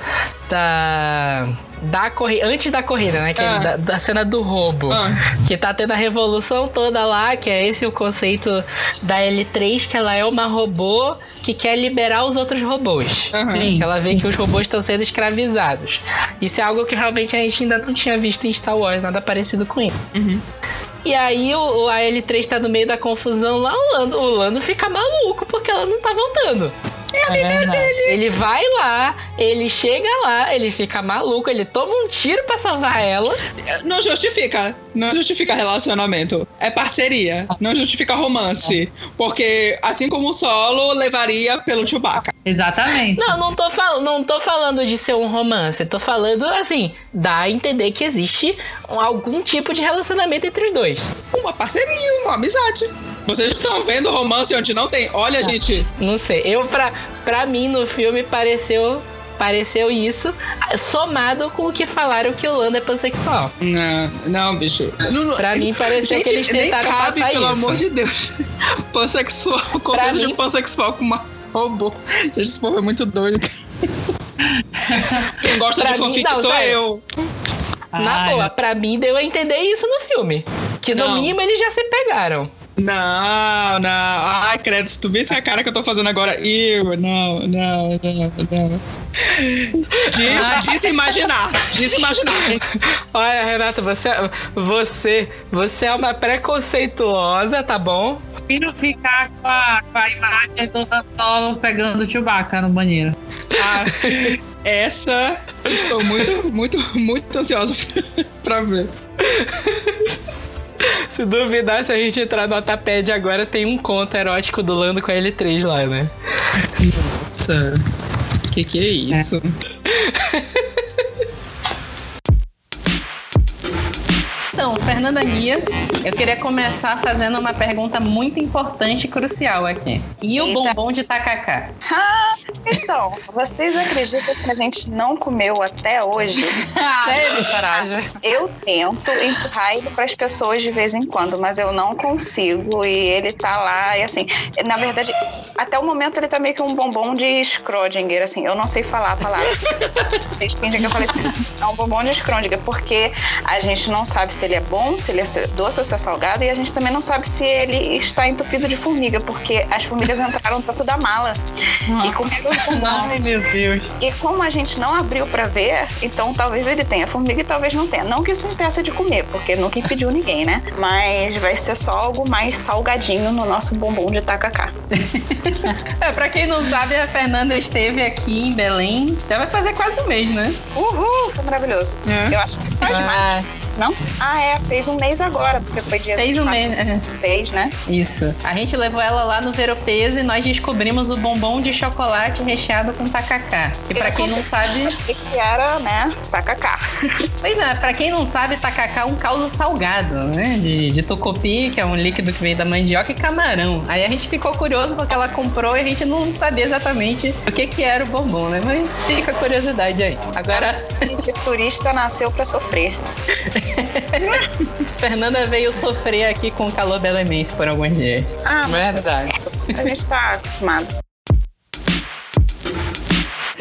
Da, da corrida, antes da corrida, né? Que é Ah. da, da cena do roubo. Ah. Que tá tendo a revolução toda lá, que é esse o conceito da L3, que ela é uma robô que quer liberar os outros robôs. Aham. Que ela vê que os robôs estão sendo escravizados. Isso é algo que realmente a gente ainda não tinha visto em Star Wars, nada parecido com isso. E aí o, o- a L3 tá no meio da confusão lá, o Lando, o Lando fica maluco porque ela não tá voltando. Ele vai lá, ele chega lá, ele fica maluco, ele toma um tiro pra salvar ela. Não justifica. Não justifica relacionamento. É parceria. Não justifica romance. Porque, assim como o solo levaria pelo Chewbacca. Exatamente. Não, não tô, fal não tô falando de ser um romance, tô falando assim, dá a entender que existe um- algum tipo de relacionamento entre os dois. Uma parceria, uma amizade. Vocês estão vendo romance onde não tem. Olha, gente. Não sei, eu pra, pra mim no filme pareceu pareceu isso, somado com o que falaram que o Lando é pansexual. Não, não, bicho. Não, não- Pra mim pareceu Gente, que eles nem tentaram cabe, passar pelo isso. amor de Deus. Pansexual, contexto de mim- pansexual com uma robô. Gente, esse povo é muito doido. Quem gosta Pra de mim, fanfic não, sou sério. eu. Na Ai, boa, pra mim deu a entender isso no filme. Que no Não. mínimo eles já se pegaram. Não, não. Ai, credo, se tu visse a cara que eu tô fazendo agora. Eu, não, não, não, não. Diz, diz imaginar. Diz imaginar. Olha, Renata, você, você, você é uma preconceituosa, tá bom? Prefiro ficar com a, com a imagem do Han Solo pegando o Chewbacca no banheiro. Ah, essa estou muito, muito, muito ansiosa pra ver. Se duvidar, se a gente entrar no Otapad agora, tem um conto erótico do Lando com a L3 lá, né? Nossa, que que é isso? Então, Fernanda Guia, eu queria começar fazendo uma pergunta muito importante e crucial aqui. E o Eita. bombom de tacacá? Ah, então, vocês acreditam que a gente não comeu até hoje? Sério, Caraja? Eu tento empurrar ele para as pessoas de vez em quando, mas eu não consigo. E ele tá lá, e assim, na verdade, até o momento ele tá meio que um bombom de Schrödinger, assim, eu não sei falar a palavra. Vocês fingem que eu falei assim, é um bombom de Schrödinger, porque a gente não sabe se ele é bom, se ele é doce ou se é salgado, e a gente também não sabe se ele está entupido de formiga, porque as formigas entraram dentro da mala e comeram o bombom. Ai, meu Deus. E como a gente não abriu pra ver, então talvez ele tenha formiga e talvez não tenha. Não que isso impeça de comer, porque nunca impediu ninguém, né? Mas vai ser só algo mais salgadinho no nosso bombom de tacacá. É, pra quem não sabe, a Fernanda esteve aqui em Belém. Já vai fazer quase um mês, né? Uhul, foi maravilhoso. É. Eu acho que faz mais. Não? Ah, é, fez um mês agora, porque foi dia Fez um 24. mês. é. Fez, né? Isso. A gente levou ela lá no Veropeso e nós descobrimos o bombom de chocolate recheado com tacacá. E pra quem não sabe. Que era, né, tacacá. Pois é, pra quem não sabe, tacacá é um caldo salgado, né? De, de tucupi, que é um líquido que vem da mandioca e camarão. Aí a gente ficou curioso porque ela comprou e a gente não sabia exatamente o que que era o bombom, né? Mas fica a curiosidade aí. Agora, turista nasceu pra sofrer. Fernanda veio sofrer aqui com o calor belemense por alguns dias. Ah, Verdade. a gente tá acostumado.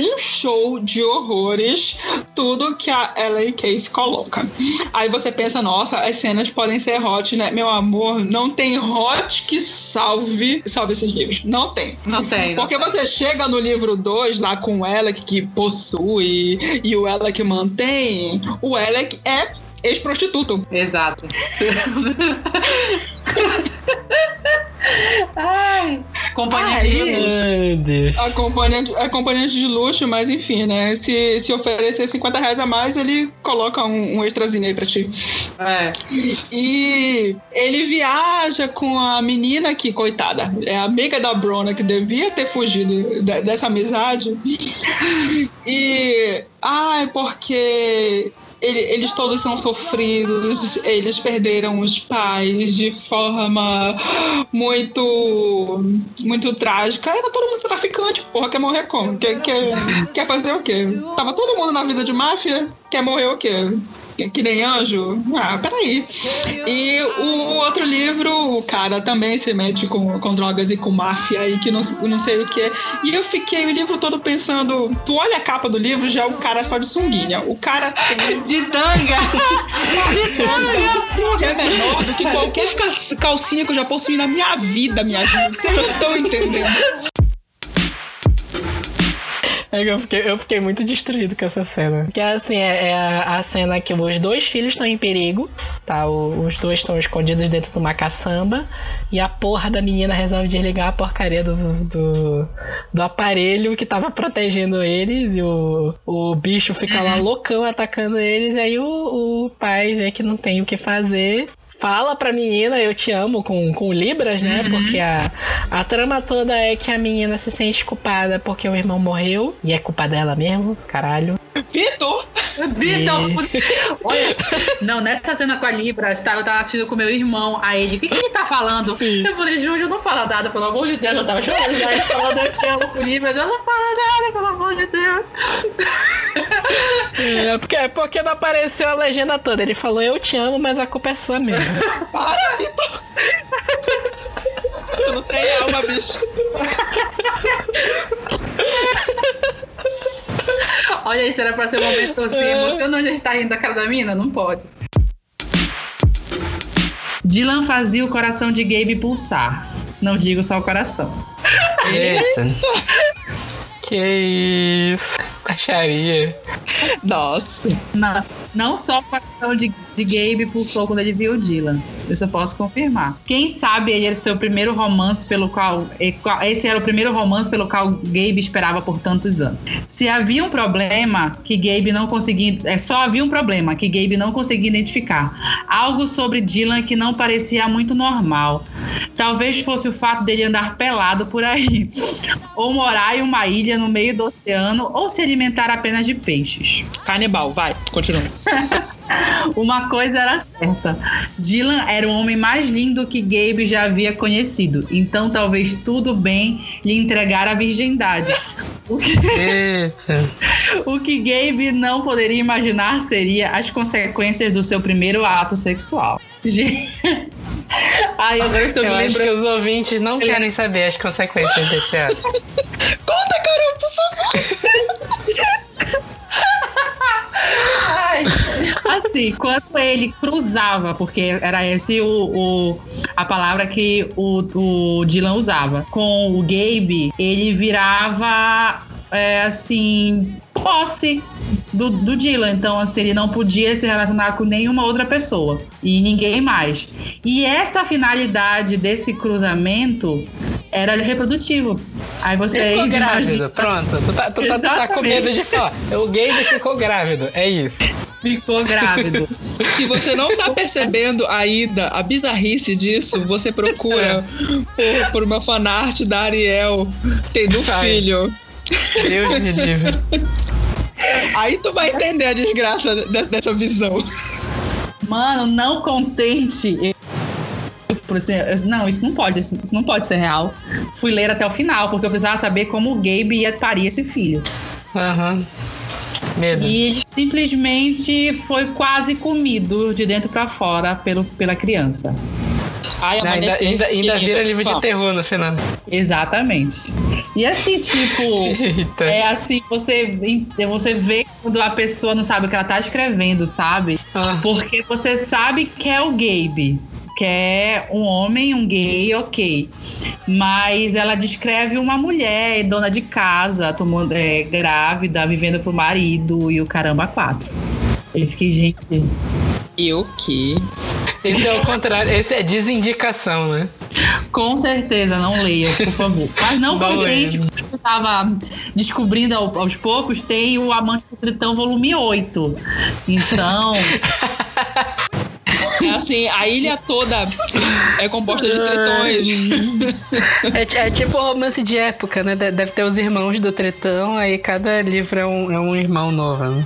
um show de horrores, tudo que a LA Case coloca. Aí você pensa, nossa, as cenas podem ser hot, né? Meu amor, não tem hot que salve, salve esses livros. Não tem. Não tem. não Porque você chega no livro 2 lá com o Alec que possui e o Alec mantém, o Alec é ex-prostituto. Exato. Ai, companhia Ai, de luxo. Acompanhante, acompanhante de luxo, mas enfim, né? Se, se oferecer 50 reais a mais, ele coloca um, um extrazinho aí pra ti. É. E ele viaja com a menina que, coitada, é amiga da Brona, que devia ter fugido de- dessa amizade. E. Ai, porque. Ele- eles todos são sofridos, eles perderam os pais de forma muito. muito trágica. Era todo mundo traficante, porra, quer morrer como? Quer, quer, quer fazer o quê? Tava todo mundo na vida de máfia, quer morrer o quê? Que, que nem anjo. Ah, peraí. E o outro livro, o cara também se mete com, com drogas e com máfia e que não, não sei o que. E eu fiquei o livro todo pensando, tu olha a capa do livro, já é um cara só de sunguinha. O cara tem De tanga! de tanga, que é menor do que qualquer ca- calcinha que eu já possuí na minha vida, minha gente. Vocês não estão entendendo. Que eu fiquei, eu fiquei muito destruído com essa cena. Porque assim, é, é a, a cena que os dois filhos estão em perigo, tá? O- os dois estão escondidos dentro de uma caçamba. E a porra da menina resolve desligar a porcaria do, do, do aparelho que tava protegendo eles. E o, o bicho fica lá loucão atacando eles. E aí o, o pai vê que não tem o que fazer. Fala pra menina, eu te amo, com, com Libras, né? Porque a, a trama toda é que a menina se sente culpada porque o irmão morreu. E é culpa dela mesmo, caralho. Vitor! Vitor! Olha, não, nessa cena com a Libra, tá, eu tava assistindo com meu irmão, aí ele, o que, que ele tá falando? Eu falei, Júlio, não fala nada, pelo amor de Deus, eu tava chorando já, ele falando, eu te amo com Libras, eu não falo nada, pelo amor de Deus. É porque, é porque não apareceu a legenda toda. Ele falou, eu te amo, mas a culpa é sua mesmo. Para, Vitor! Tu não tem alma, bicho. Olha isso, era pra ser um momento assim, emocionante, a gente tá rindo da cara da mina? Não pode. Dylan fazia o coração de Gabe pulsar. Não digo só o coração. Eita. que isso. Baixaria. Nossa. Não, não só o coração de, de Gabe pulsou quando ele viu o Dylan. Eu só posso confirmar. Quem sabe ele era o seu primeiro romance pelo qual. Esse era o primeiro romance pelo qual Gabe esperava por tantos anos. Se havia um problema que Gabe não conseguia. É, só havia um problema que Gabe não conseguia identificar. Algo sobre Dylan que não parecia muito normal. Talvez fosse o fato dele andar pelado por aí. Ou morar em uma ilha no meio do oceano, ou se alimentar apenas de peixes. Canibal, vai, continua. Uma coisa era certa: Dylan era o homem mais lindo que Gabe já havia conhecido. Então, talvez tudo bem lhe entregar a virgindade. O que, o que Gabe não poderia imaginar seria as consequências do seu primeiro ato sexual. Gente. Ai, agora estou Eu me acho que lembrando. os ouvintes não querem saber as consequências desse ato. Conta, Carol, por favor. Assim, quando ele cruzava, porque era esse o, o- a palavra que o, o Dylan usava, com o Gabe, ele virava é, assim, posse do, do Dylan. Então, assim, ele não podia se relacionar com nenhuma outra pessoa e ninguém mais. E essa finalidade desse cruzamento era reprodutivo. Aí Ficou vocês grávido, imaginam. pronto. Tu tá, tu tá- tu tá com medo de falar. O Gabe ficou grávido, é isso. Ficou grávido. Se você não tá percebendo ainda a bizarrice disso, você procura por, por uma fanart da Ariel tendo um filho. Deus me livre. Aí tu vai entender a desgraça de- dessa visão. Mano, não contente. Eu, falei assim, não, isso não pode, isso não pode ser real. Fui ler até o final, porque eu precisava saber como o Gabe ia parir esse filho. Aham. Medo. E ele simplesmente foi quase comido de dentro pra fora pelo, pela criança. Ai, Ainda, amanheceu. ainda, ainda Querida, vira livro de terror no final. Exatamente. E assim, tipo, Eita. é assim, você, você vê quando a pessoa não sabe o que ela tá escrevendo, sabe? Ah, Porque você sabe que é o Gabe. Que é um homem, um gay, ok. Mas ela descreve uma mulher, dona de casa, tomando, é, grávida, vivendo pro marido e o caramba quatro. Eu fiquei, gente. E o quê? esse é o contrário, esse é desindicação, né? Com certeza, não leia, por favor. Mas não Não contente, leio. porque eu tava descobrindo ao- aos poucos, tem o Amante do Tritão volume 8. Então, É assim, a ilha toda é composta de tritões. É, é tipo romance de época, né? De- Deve ter os irmãos do Tretão, aí cada livro é um, é um irmão novo, né?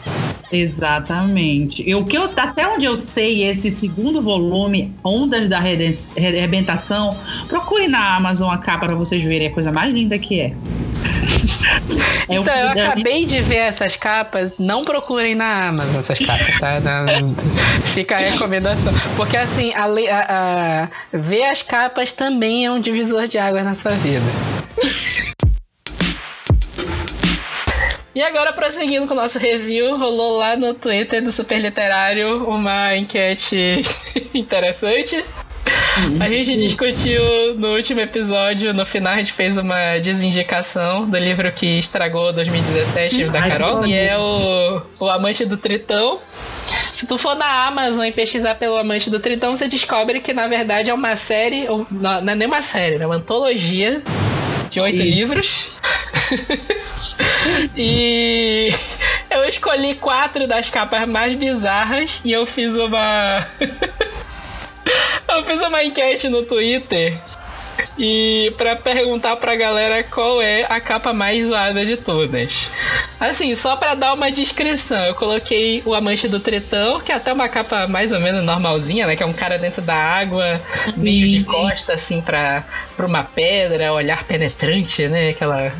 Exatamente. E o que eu, até onde eu sei, esse segundo volume, Ondas da Arrebentação, procure na Amazon a capa para vocês verem a coisa mais linda que é. É um então, eu acabei de ver essas capas. Não procurem na Amazon essas capas, tá? Não- Fica a recomendação. Porque, assim, a, a- a- ver as capas também é um divisor de águas na sua vida. E agora, prosseguindo com o nosso review, rolou lá no Twitter do Super Literário uma enquete interessante. A gente discutiu no último episódio, no final a gente fez uma desindicação do livro que estragou 2017 da Carol, que é o, o Amante do Tritão. Se tu for na Amazon e pesquisar pelo Amante do Tritão, você descobre que na verdade é uma série, ou não, não é nem uma série, é uma antologia de oito livros. e eu escolhi quatro das capas mais bizarras e eu fiz uma. eu fiz uma enquete no Twitter e pra perguntar pra galera qual é a capa mais zoada de todas. Assim, só pra dar uma descrição, eu coloquei o Amante do Tritão, que é até uma capa mais ou menos normalzinha, né? Que é um cara dentro da água, meio de costa, assim, pra, pra uma pedra, olhar penetrante, né? Aquela.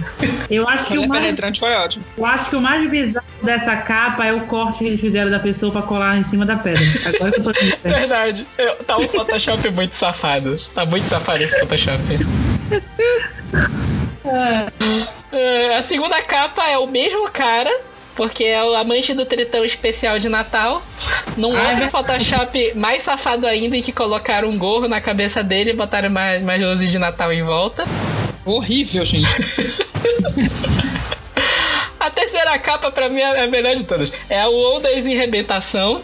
Eu acho que o mais, penetrante foi ótimo. eu acho que o mais bizarro dessa capa é o corte que eles fizeram da pessoa pra colar em cima da pedra. Agora que eu tô vendo. Verdade. Eu- tá um Photoshop muito safado. Tá muito safado esse Photoshop. É, a segunda capa é o mesmo cara, porque é o amante do tritão especial de Natal. Num Ah, é outro Photoshop mais safado ainda, em que colocaram um gorro na cabeça dele e botaram mais, mais luzes de Natal em volta. Horrível, gente. A terceira capa, pra mim, é a melhor de todas. É o Ondas em Rebentação,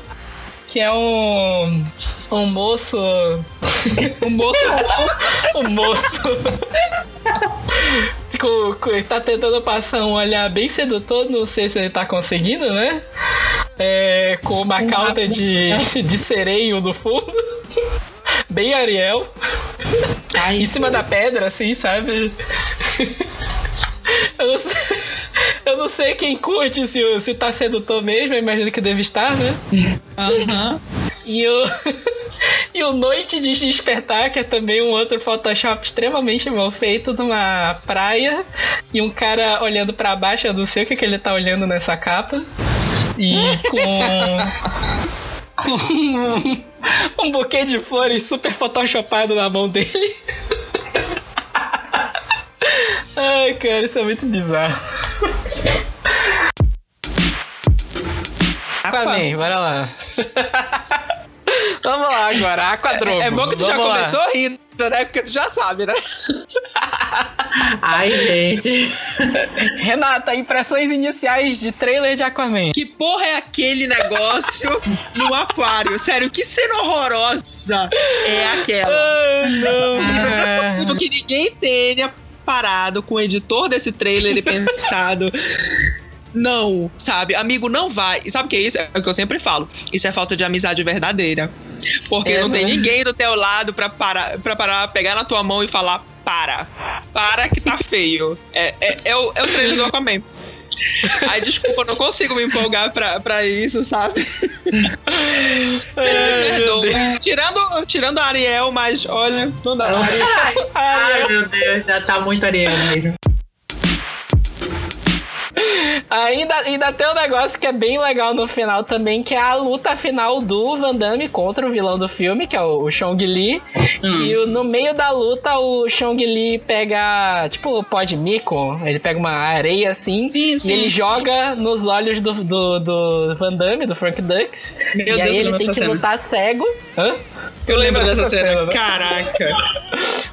que é um. Um moço. O moço um moço. com- tá tentando passar um olhar bem sedutor, não sei se ele tá conseguindo, né? É, com uma cauda de, de sereio no fundo. Bem Ariel. em cima da pedra, assim, sabe? Eu não sei, eu não sei quem curte se, se tá sedutor mesmo, eu imagino que deve estar, né? Aham. E o. E o Noite de Despertar, que é também um outro Photoshop extremamente mal feito numa praia. E um cara olhando pra baixo, eu não sei o que, que ele tá olhando nessa capa. E com. com um, um buquê de flores super photoshopado na mão dele. Ai, cara, isso é muito bizarro. Aquaman, bora lá. Vamos lá agora, Aquadrogo. É, é bom que tu já Vamos lá. começou rindo, né? Porque tu já sabe, né? Ai, gente. Renata, impressões iniciais de trailer de Aquaman. Que porra é aquele negócio no aquário? Sério, que cena horrorosa é aquela? Ah, Não é possível, não é possível que ninguém tenha parado com o editor desse trailer e pensado. Não, sabe? Amigo, não vai. E sabe o que é isso? É o que eu sempre falo. Isso é falta de amizade verdadeira. Porque É, não tem né? ninguém do teu lado pra parar, pra parar, pegar na tua mão e falar: para. Para que tá feio. É, é, é o, é o trailer do Aquaman. Ai, desculpa, eu não consigo me empolgar pra, pra isso, sabe? Me perdoa. Tirando, tirando a Ariel, mas olha, não dá. Ai, ai, meu Deus, já tá muito Ariel mesmo. Ainda, ainda tem um negócio que é bem legal no final também, que é a luta final do Van Damme contra o vilão do filme, que é o, o Chong Li. Que o- no meio da luta o Chong Li pega, tipo, o pó de mico, ele pega uma areia assim Sim, e sim. ele joga nos olhos do, do, do Van Damme, do Frank Dux. Meu e aí Deus, eu ele tem que lutar cego. Hã? Eu lembro dessa cena. Caraca.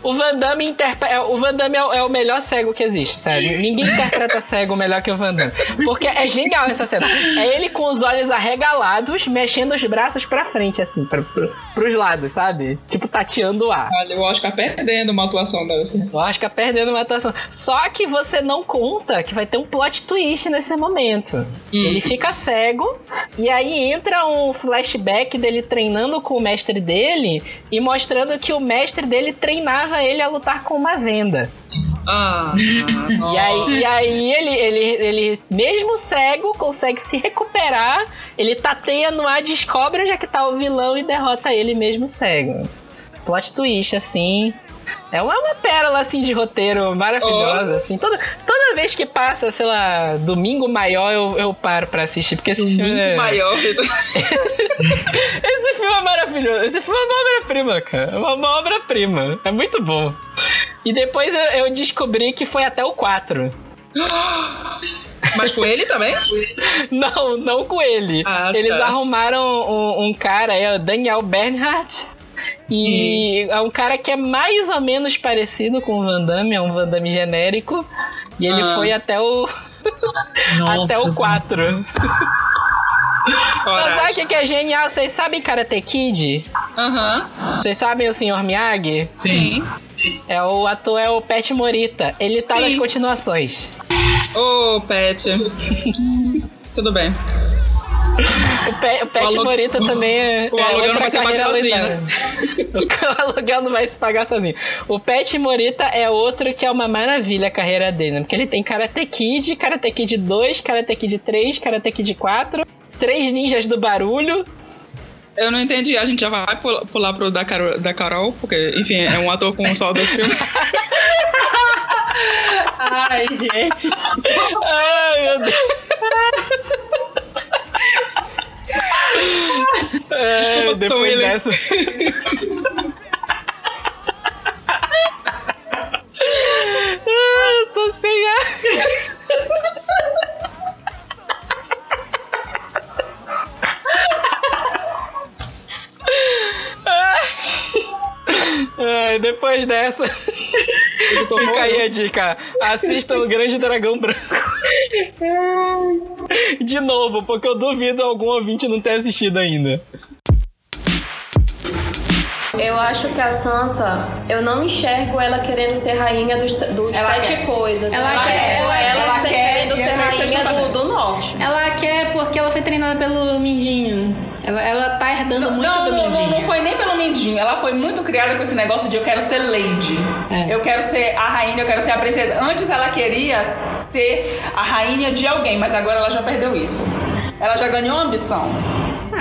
O Van Damme, interpre... é, o, Van Damme é, o, é o melhor cego que existe, sério. Ninguém interpreta cego melhor que o Van Damme. Porque é genial essa cena. É ele com os olhos arregalados, mexendo os braços pra frente, assim, pra, pro, pros lados, sabe? Tipo, tateando o ar. Olha, o Oscar perdendo uma atuação acho que é perdendo uma atuação. Só que você não conta que vai ter um plot twist nesse momento. Ele fica cego, e aí entra um flashback dele treinando com o mestre dele e mostrando que o mestre dele treinava ele a lutar com uma venda. Ah, E aí, e aí ele, ele, ele, mesmo cego, consegue se recuperar. Ele tateia no ar, descobre onde é que tá o vilão e derrota ele mesmo cego. Plot twist, assim. É uma, uma pérola assim de roteiro maravilhosa, assim. Toda, toda vez que passa, sei lá, domingo maior, eu, eu paro pra assistir, porque esse filme é... Maior. Esse filme é maravilhoso. Esse filme é uma obra-prima, cara. É uma, uma obra-prima. É muito bom. E depois eu, eu descobri que foi até o 4. Mas com ele também? Não, não com ele. Ah, Eles tá. arrumaram um, um cara, é o Daniel Bernhardt. E é um cara que é mais ou menos parecido com o Van Damme, é um Van Damme genérico. E ele Ah. foi até o. até o 4. Mas sabe o que é genial? Vocês sabem Karate Kid? Aham. Vocês sabem o Sr. Miyagi? Sim. É o ator é o Pet Morita. Ele tá Sim. nas continuações. Ô, Pet. Tudo bem. O, Pe, o Pet alu- Morita também é, o é aluguel não outra vai ser carreira pago sozinho, né? lendária. O aluguel não vai se pagar sozinho. O Pet Morita é outro que é uma maravilha a carreira dele, né? Porque ele tem Karate Kid, Karate Kid 2, Karate Kid 3, Karate Kid 4, Três Ninjas do Barulho. Eu não entendi. A gente já vai pul- pular pro da Carol, da Carol porque, enfim, é um ator com só dois filmes. Ai, gente. Ai, meu Deus. Tom depois Williams. dessa. Ah, eu tô sem ar. Ai, depois dessa, fica aí a dica. Assista o Grande Dragão Branco. De novo, porque eu duvido algum ouvinte não ter assistido ainda. Eu acho que a Sansa, eu não enxergo ela querendo ser rainha dos, dos Ela sete quer. coisas. Ela eu quer, ela- ela, ela ser- quer, querendo ser rainha estão do, do norte. Ela quer porque ela foi treinada pelo Mindinho. Ela, ela tá herdando muito não, do não, Mindinho. não, não foi nem pelo Mindinho. Ela foi muito criada com esse negócio de eu quero ser lady. É. Eu quero ser a rainha, eu quero ser a princesa. Antes ela queria ser a rainha de alguém, mas agora ela já perdeu isso. Ela já ganhou ambição.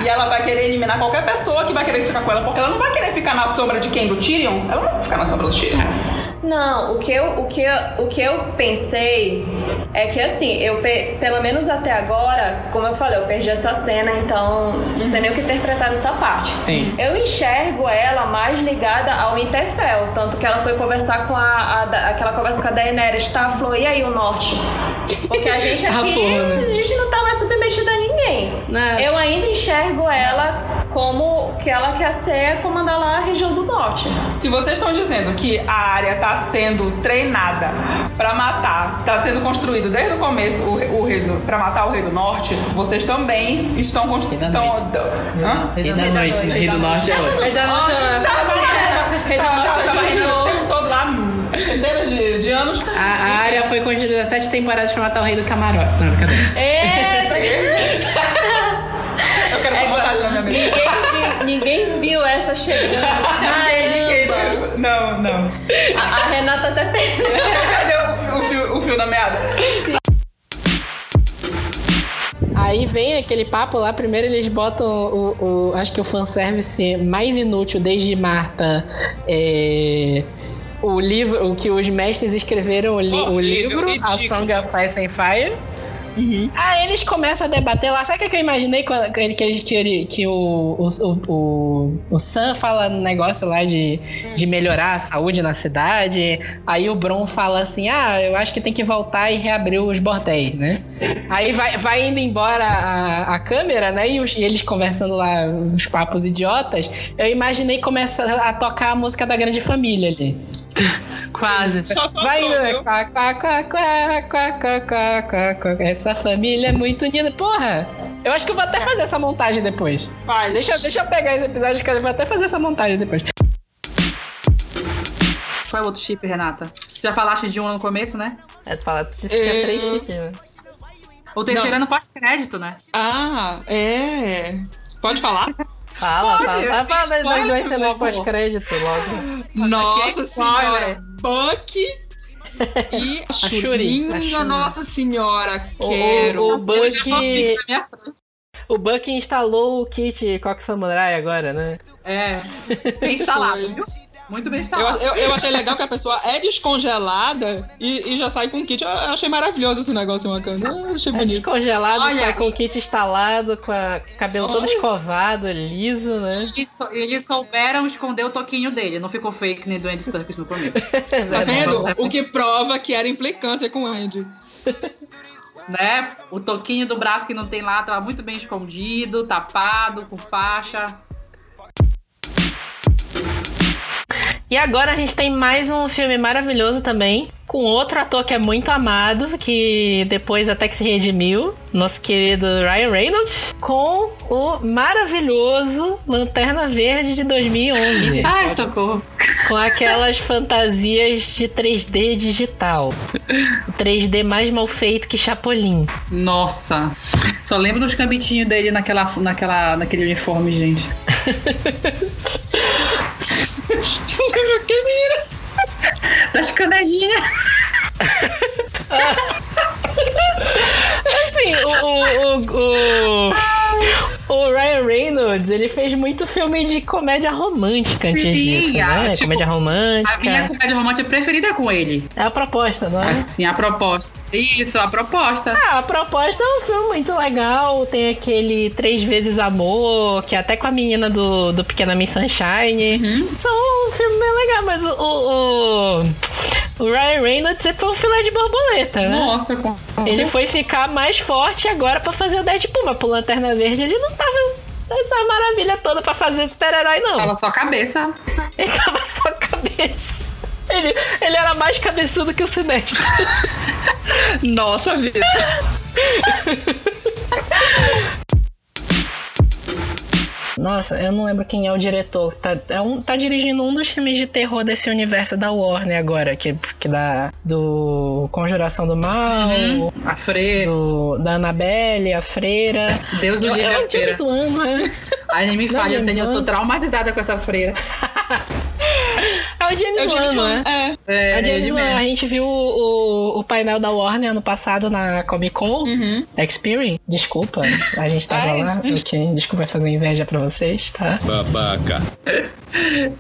E ela vai querer eliminar qualquer pessoa que vai querer ficar com ela, porque ela não vai querer ficar na sombra de quem? Do Tyrion? Ela não vai ficar na sombra do Tyrion. Não, o que eu, o que eu, o que eu pensei é que assim, eu pe- pelo menos até agora, como eu falei, eu perdi essa cena, então não sei nem o que interpretar dessa parte. Sim. Eu enxergo ela mais ligada ao Winterfell, tanto que ela foi conversar com a, a da- aquela conversa com a Daenerys, tá? Falou, e aí o norte? Porque a gente Tá aqui, foda. a gente não tá mais submetida a ninguém. Nossa. Eu ainda enxergo ela como que ela quer ser comandar lá a região do norte. Se vocês estão dizendo que a área está sendo treinada para matar, está sendo construído desde o começo o, o rei do, para matar o rei do norte, vocês também estão construindo. Rei da noite. Hã? Rei da noite? Rei do norte é outro. Rei da Norte é- Rei do Tava, Norte tava é Jon tempo todo lá, centenas de, de anos. A, a área foi construída sete temporadas pra matar o rei do camarote. Não, brincadeira. Eu vontade na minha mente. Ninguém, vi- ninguém viu essa chegando. Ninguém, ninguém viu. Não, não. A, a Renata até perdeu. Cadê o, fio- o fio, o fio da meada? Aí vem aquele papo lá, primeiro eles botam o, o- acho que o fanservice mais inútil desde Marta. É, o livro, o que os mestres escreveram, o, li- o Horrível, livro, A. Song of Ice and Fire. Aí eles começam a debater lá. Sabe o que eu imaginei quando que, que, que, que o, o, o, o, o Sam fala no negócio lá de, de melhorar a saúde na cidade? Aí o Bron fala assim: Ah, eu acho que tem que voltar e reabrir os bordéis, né? Aí vai, vai indo embora a, a câmera, né? E, os- e eles conversando lá, uns papos idiotas. Eu imaginei começar a tocar a música da Grande Família ali. Quase. Só faltou, Vai indo, né? viu? Quá, quá, quá, quá, quá, quá, quá, quá, quá. Essa família é muito unida. Porra! Eu acho que eu vou até fazer essa montagem depois. Faz. Deixa, deixa eu pegar esse episódio que eu vou até fazer essa montagem depois. Qual é o outro chip, Renata? Já falaste de um no começo, né? É, tu que tinha três chips, né? O terceiro é no pós-crédito, né? Ah, é. Pode falar? Fala, fala. eu Fala, fala das, duas cenas pós-crédito logo. Nossa senhora, Buck e a Shuri, Shuri. a Minha Shuri. Nossa senhora, O- quero. o Buck- minha frente. O Buck instalou o kit Coque Samurai agora, né? É. Instalado, viu? Muito bem Eu, instalado. eu, eu achei legal que a pessoa é descongelada e, e já sai com kit. Eu, eu achei maravilhoso esse negócio, Wakanda. Eu achei É bonito. descongelado, Olha, sai com o kit instalado, com a cabelo todo escovado, liso, né? Eles, sou- eles souberam esconder o toquinho dele, não ficou fake nem do Andy Serkis no começo. Tá vendo? O que prova que era implicância com o Andy. né? O toquinho do braço que não tem lá tava muito bem escondido, tapado, com faixa. E agora a gente tem mais um filme maravilhoso também, com outro ator que é muito amado, que depois até que se redimiu, nosso querido Ryan Reynolds, com o maravilhoso Lanterna Verde de 2011. Ai, socorro. Com aquelas fantasias de 3D digital. O 3D mais mal feito que Chapolin. Nossa. Só lembro dos cambitinhos dele naquela, naquela, naquele uniforme, gente. Lembra que mira? Das canelinhas. Assim, o, o, o, o, o Ryan Reynolds, ele fez muito filme de comédia romântica antes disso, Sim, a- né? tipo, comédia romântica. A minha comédia romântica preferida é com ele. É a proposta, não é? Assim, a proposta. Isso, a proposta. Ah, a proposta é um filme muito legal. Tem aquele Três Vezes Amor, que é até com a menina do, do Pequena Miss Sunshine. Uhum. São um filme bem legal, mas o, o, o, Ryan Reynolds sempre foi um filé de borboleta, né? Nossa, com Ele foi ficar mais forte agora pra fazer o Deadpool, mas pro Lanterna Verde ele não tava essa maravilha toda pra fazer super-herói, não. Tava só cabeça. Ele tava só cabeça. Ele, ele era mais cabeçudo que o Sinestro. Nossa vida. Nossa, eu não lembro quem é o diretor. Tá, é um, tá dirigindo um dos filmes de terror desse universo da Warner agora, que, que dá do Conjuração do Mal, Uhum. A freira. do, da Annabelle, a Freira. Deus o livre eu a freira. zoando, né? Ai, nem me é fale, eu, tenho, eu sou traumatizada com essa freira. É o James É o Wan, James não é? Wan, é. É, a James Wan, mesmo. a gente viu o, o painel da Warner ano passado na Comic Con Uhum. Experience. Desculpa, a gente tava Ai. lá. Ok, desculpa fazer inveja pra vocês, tá? Babaca.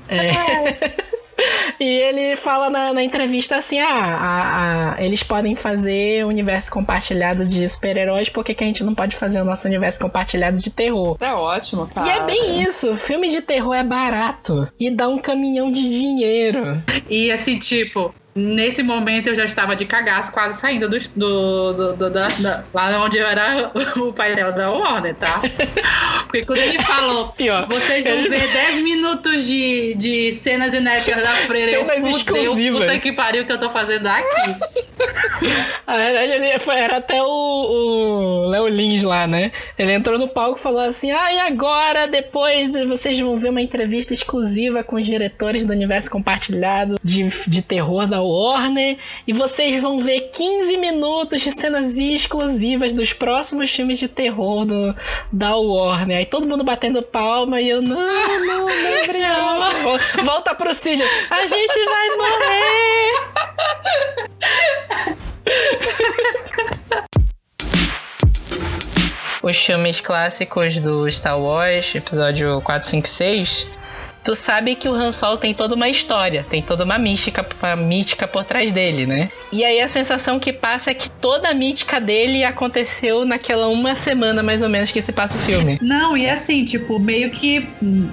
É. E ele fala na, na entrevista assim: ah, a- a- eles podem fazer universo compartilhado de super-heróis, por que, que a gente não pode fazer o nosso universo compartilhado de terror? É ótimo, cara. E é bem isso, filme de terror é barato e dá um caminhão de dinheiro. E assim, tipo, nesse momento eu já estava de cagaço, quase saindo do, do, do- do- da, da- lá onde eu era o painel da Warner, tá? Porque quando ele falou, Pior. vocês vão Ele- ver 10 minutos de, de cenas inéditas da freira. Eu Cenas fudeu, exclusivas. puta que pariu que eu tô fazendo aqui. Na verdade, ele foi, era até o, Léo Lins lá, né? Ele entrou no palco e falou assim: Ah, e agora, depois de- vocês vão ver uma entrevista exclusiva com os diretores do universo compartilhado de, de terror da Warner. E vocês vão ver 15 minutos de cenas exclusivas dos próximos filmes de terror do, da Warner. Aí todo mundo batendo palma e eu, não, não, não, Gabriel. Vol- Volta pro Cid. A gente vai morrer. Os filmes clássicos do Star Wars, episódio 4, 5 6, tu sabe que o Han Solo tem toda uma história, tem toda uma mística, uma mítica por trás dele, né? E aí a sensação que passa é que toda a mítica dele aconteceu naquela uma semana mais ou menos que se passa o filme. Não, e assim, tipo, meio que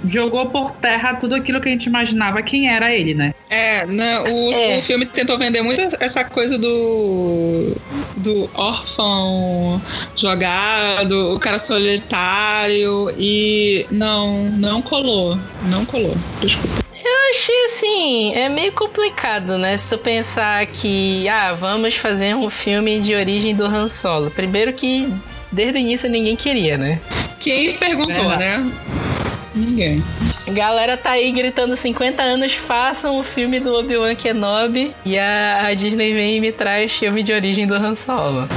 jogou por terra tudo aquilo que a gente imaginava quem era ele, né? É, né, o, É. o filme tentou vender muito essa coisa do do órfão jogado, o cara solitário e não, não colou, não colou. Desculpa. Eu achei assim, é meio complicado, né? Se tu pensar que, ah, vamos fazer um filme de origem do Han Solo. Primeiro que desde o início ninguém queria, né? Quem perguntou, É, né? Ninguém. A galera tá aí gritando 50 anos, façam o filme do Obi-Wan Kenobi. E a, a Disney vem e me traz filme de origem do Han Solo.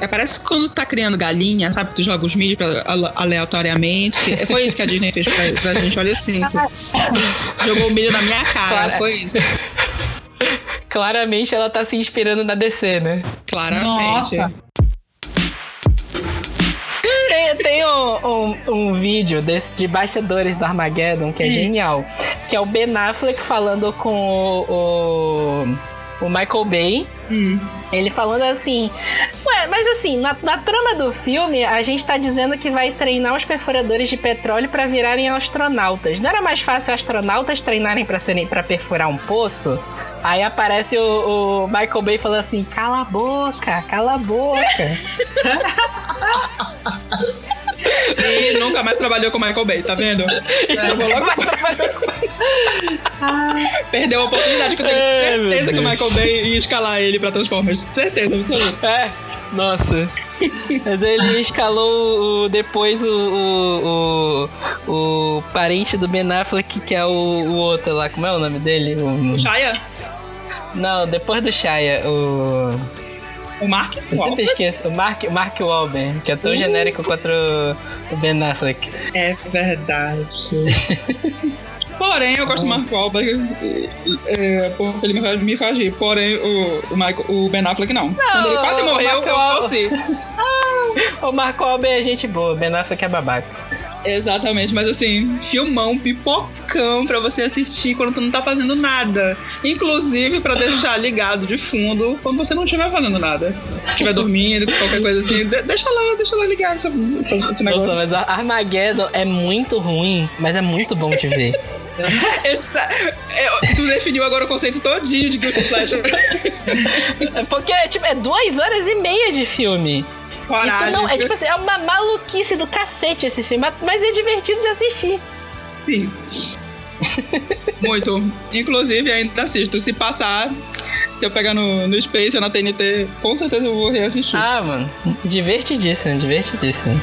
É, parece que quando tá criando galinha, sabe? Tu joga os mídias aleatoriamente. Foi isso que a Disney fez pra, pra gente, olha, eu sinto. Jogou o milho na minha cara, Claro. foi isso. Claramente ela tá se inspirando na DC, né? Claramente. Nossa. Tem, tem um, um- um vídeo desse, de bastidores do Armageddon que é genial. que é o Ben Affleck falando com o, o, o Michael Bay. Ele falando assim, ué, mas assim, na, na trama do filme, a gente tá dizendo que vai treinar os perfuradores de petróleo pra virarem astronautas. Não era mais fácil astronautas treinarem pra serem para perfurar um poço? Aí aparece o, o Michael Bay falando assim: cala a boca, cala a boca. E nunca mais trabalhou com o Michael Bay, tá vendo? Eu vou logo... Perdeu a oportunidade que eu tenho É, certeza que o. Michael Bay ia escalar ele pra Transformers. Certeza, absoluta. É, nossa. Mas ele escalou o- depois o, o, o, o parente do Ben Affleck, que é o, o outro lá, como é o nome dele? O Shia? Não, depois do Shia, o. O Mark? Eu sempre Wahlberg? esqueço, o Mark, Mark Wahlberg, que é tão Uh. genérico quanto o, Ben Affleck. É verdade. Porém, eu gosto do Mark Wahlberg é, porque ele me faz, me faz rir. Porém, o, o, Michael, o Ben Affleck não. Quando ele quase morreu, eu Wahlberg- torci. O Mark Wahlberg é gente boa, Ben Affleck é babaca. Exatamente, mas assim, filmão, pipocão pra você assistir quando tu não tá fazendo nada. Inclusive pra deixar ligado de fundo quando você não estiver fazendo nada. Estiver dormindo, qualquer coisa assim, de- deixa lá, deixa lá ligado esse, negócio. Nossa, mas Armageddon é muito ruim, mas é muito bom de ver. Essa- é, tu definiu agora o conceito todinho de Guilty Pleasure. É Porque tipo, é duas horas e meia de filme. Coragem. Então, não, é tipo assim, é uma maluquice do cacete esse filme, mas é divertido de assistir. Sim. Muito. Inclusive, ainda assisto. Se passar, se eu pegar no, no Space ou na TNT, com certeza eu vou reassistir. Ah, mano, divertidíssimo, divertidíssimo.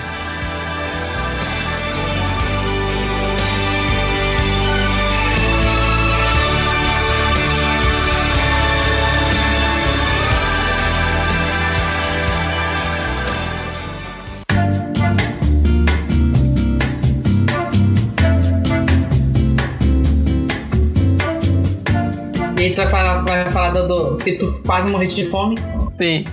Do, do que tu quase morreste de fome. Sim.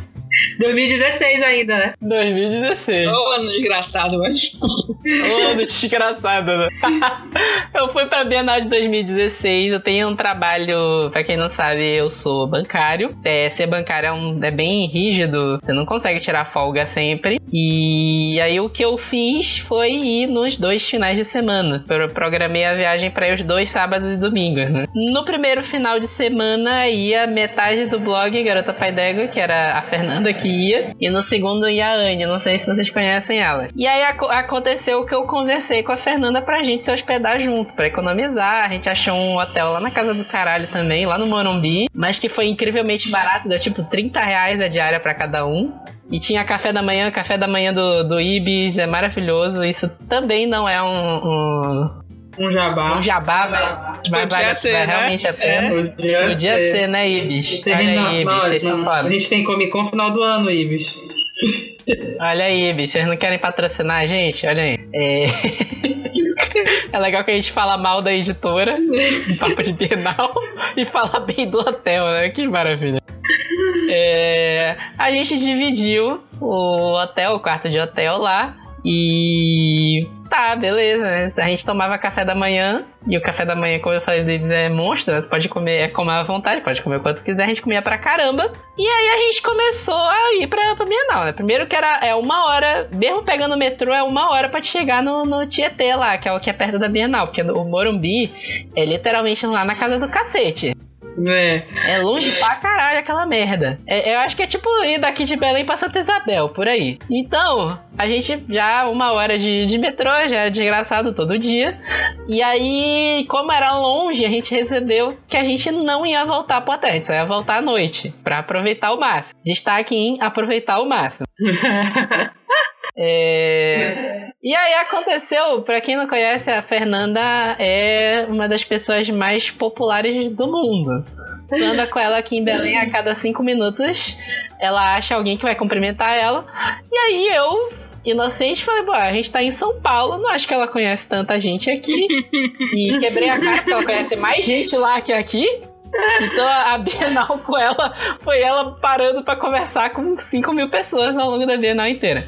2016 ainda, né? 2016. Ô, ano desgraçado, mas. Ô, desgraçado, né? eu fui pra Bienal de 2016, eu tenho um trabalho, pra quem não sabe, eu sou bancário. É, ser bancário é, um- é bem rígido, você não consegue tirar folga sempre. E aí o que eu fiz foi ir nos dois finais de semana. Eu programei a viagem para os dois sábados e domingos, né? No primeiro final de semana ia metade do blog Garota Pai d'Égua, que era a Fernanda que e no segundo ia a Anne, não sei se vocês conhecem ela. E aí aco- aconteceu que eu conversei com a Fernanda pra gente se hospedar junto, pra economizar. A gente achou um hotel lá na casa do caralho também, lá no Morumbi, mas que foi incrivelmente barato, deu tipo 30 reais a diária pra cada um. E tinha café da manhã, café da manhã do, do Ibis, é maravilhoso. Isso também não é um. um um jabá. Um jabá, mas Podia vale, ser, né? realmente a pena. É, podia Podia ser. ser, né, Ibis? Olha aí, Ibis, vocês são foda. A gente tem Comic Con final do ano, Ibis. Olha aí, Ibis, vocês não querem patrocinar a gente? Olha aí. É... é legal que a gente fala mal da editora, um papo de Bienal, e fala bem do hotel, né? Que maravilha. É, A gente dividiu o hotel, o quarto de hotel lá. E tá, beleza, né? A gente tomava café da manhã. E o café da manhã, como eu falei deles, é monstro, né? Pode comer, é comer à vontade, pode comer o quanto quiser, a gente comia pra caramba. E aí a gente começou a ir pra, pra Bienal, né? Primeiro que era é uma hora, mesmo pegando o metrô, é uma hora pra te chegar no, no Tietê lá, que é o que é perto da Bienal, porque o Morumbi é literalmente lá na casa do cacete. É. É longe pra caralho aquela merda. É- eu acho que é tipo ir daqui de Belém pra Santa Isabel, por aí. Então, a gente já uma hora de, de metrô, já é desgraçado todo dia. E aí, como era longe, a gente recebeu que a gente não ia voltar pro hotel, a gente só ia voltar à noite, pra aproveitar o máximo. Destaque em aproveitar o máximo. É, E aí aconteceu, pra quem não conhece, a Fernanda é uma das pessoas mais populares do mundo. Você anda com ela aqui em Belém a cada cinco minutos, ela acha alguém que vai cumprimentar ela. E aí eu, inocente, falei, bom, a gente tá em São Paulo, não acho que ela conhece tanta gente aqui. E quebrei a cara porque ela conhece mais gente lá que aqui. Então a Bienal com ela foi ela parando pra conversar com 5 mil pessoas ao longo da Bienal inteira.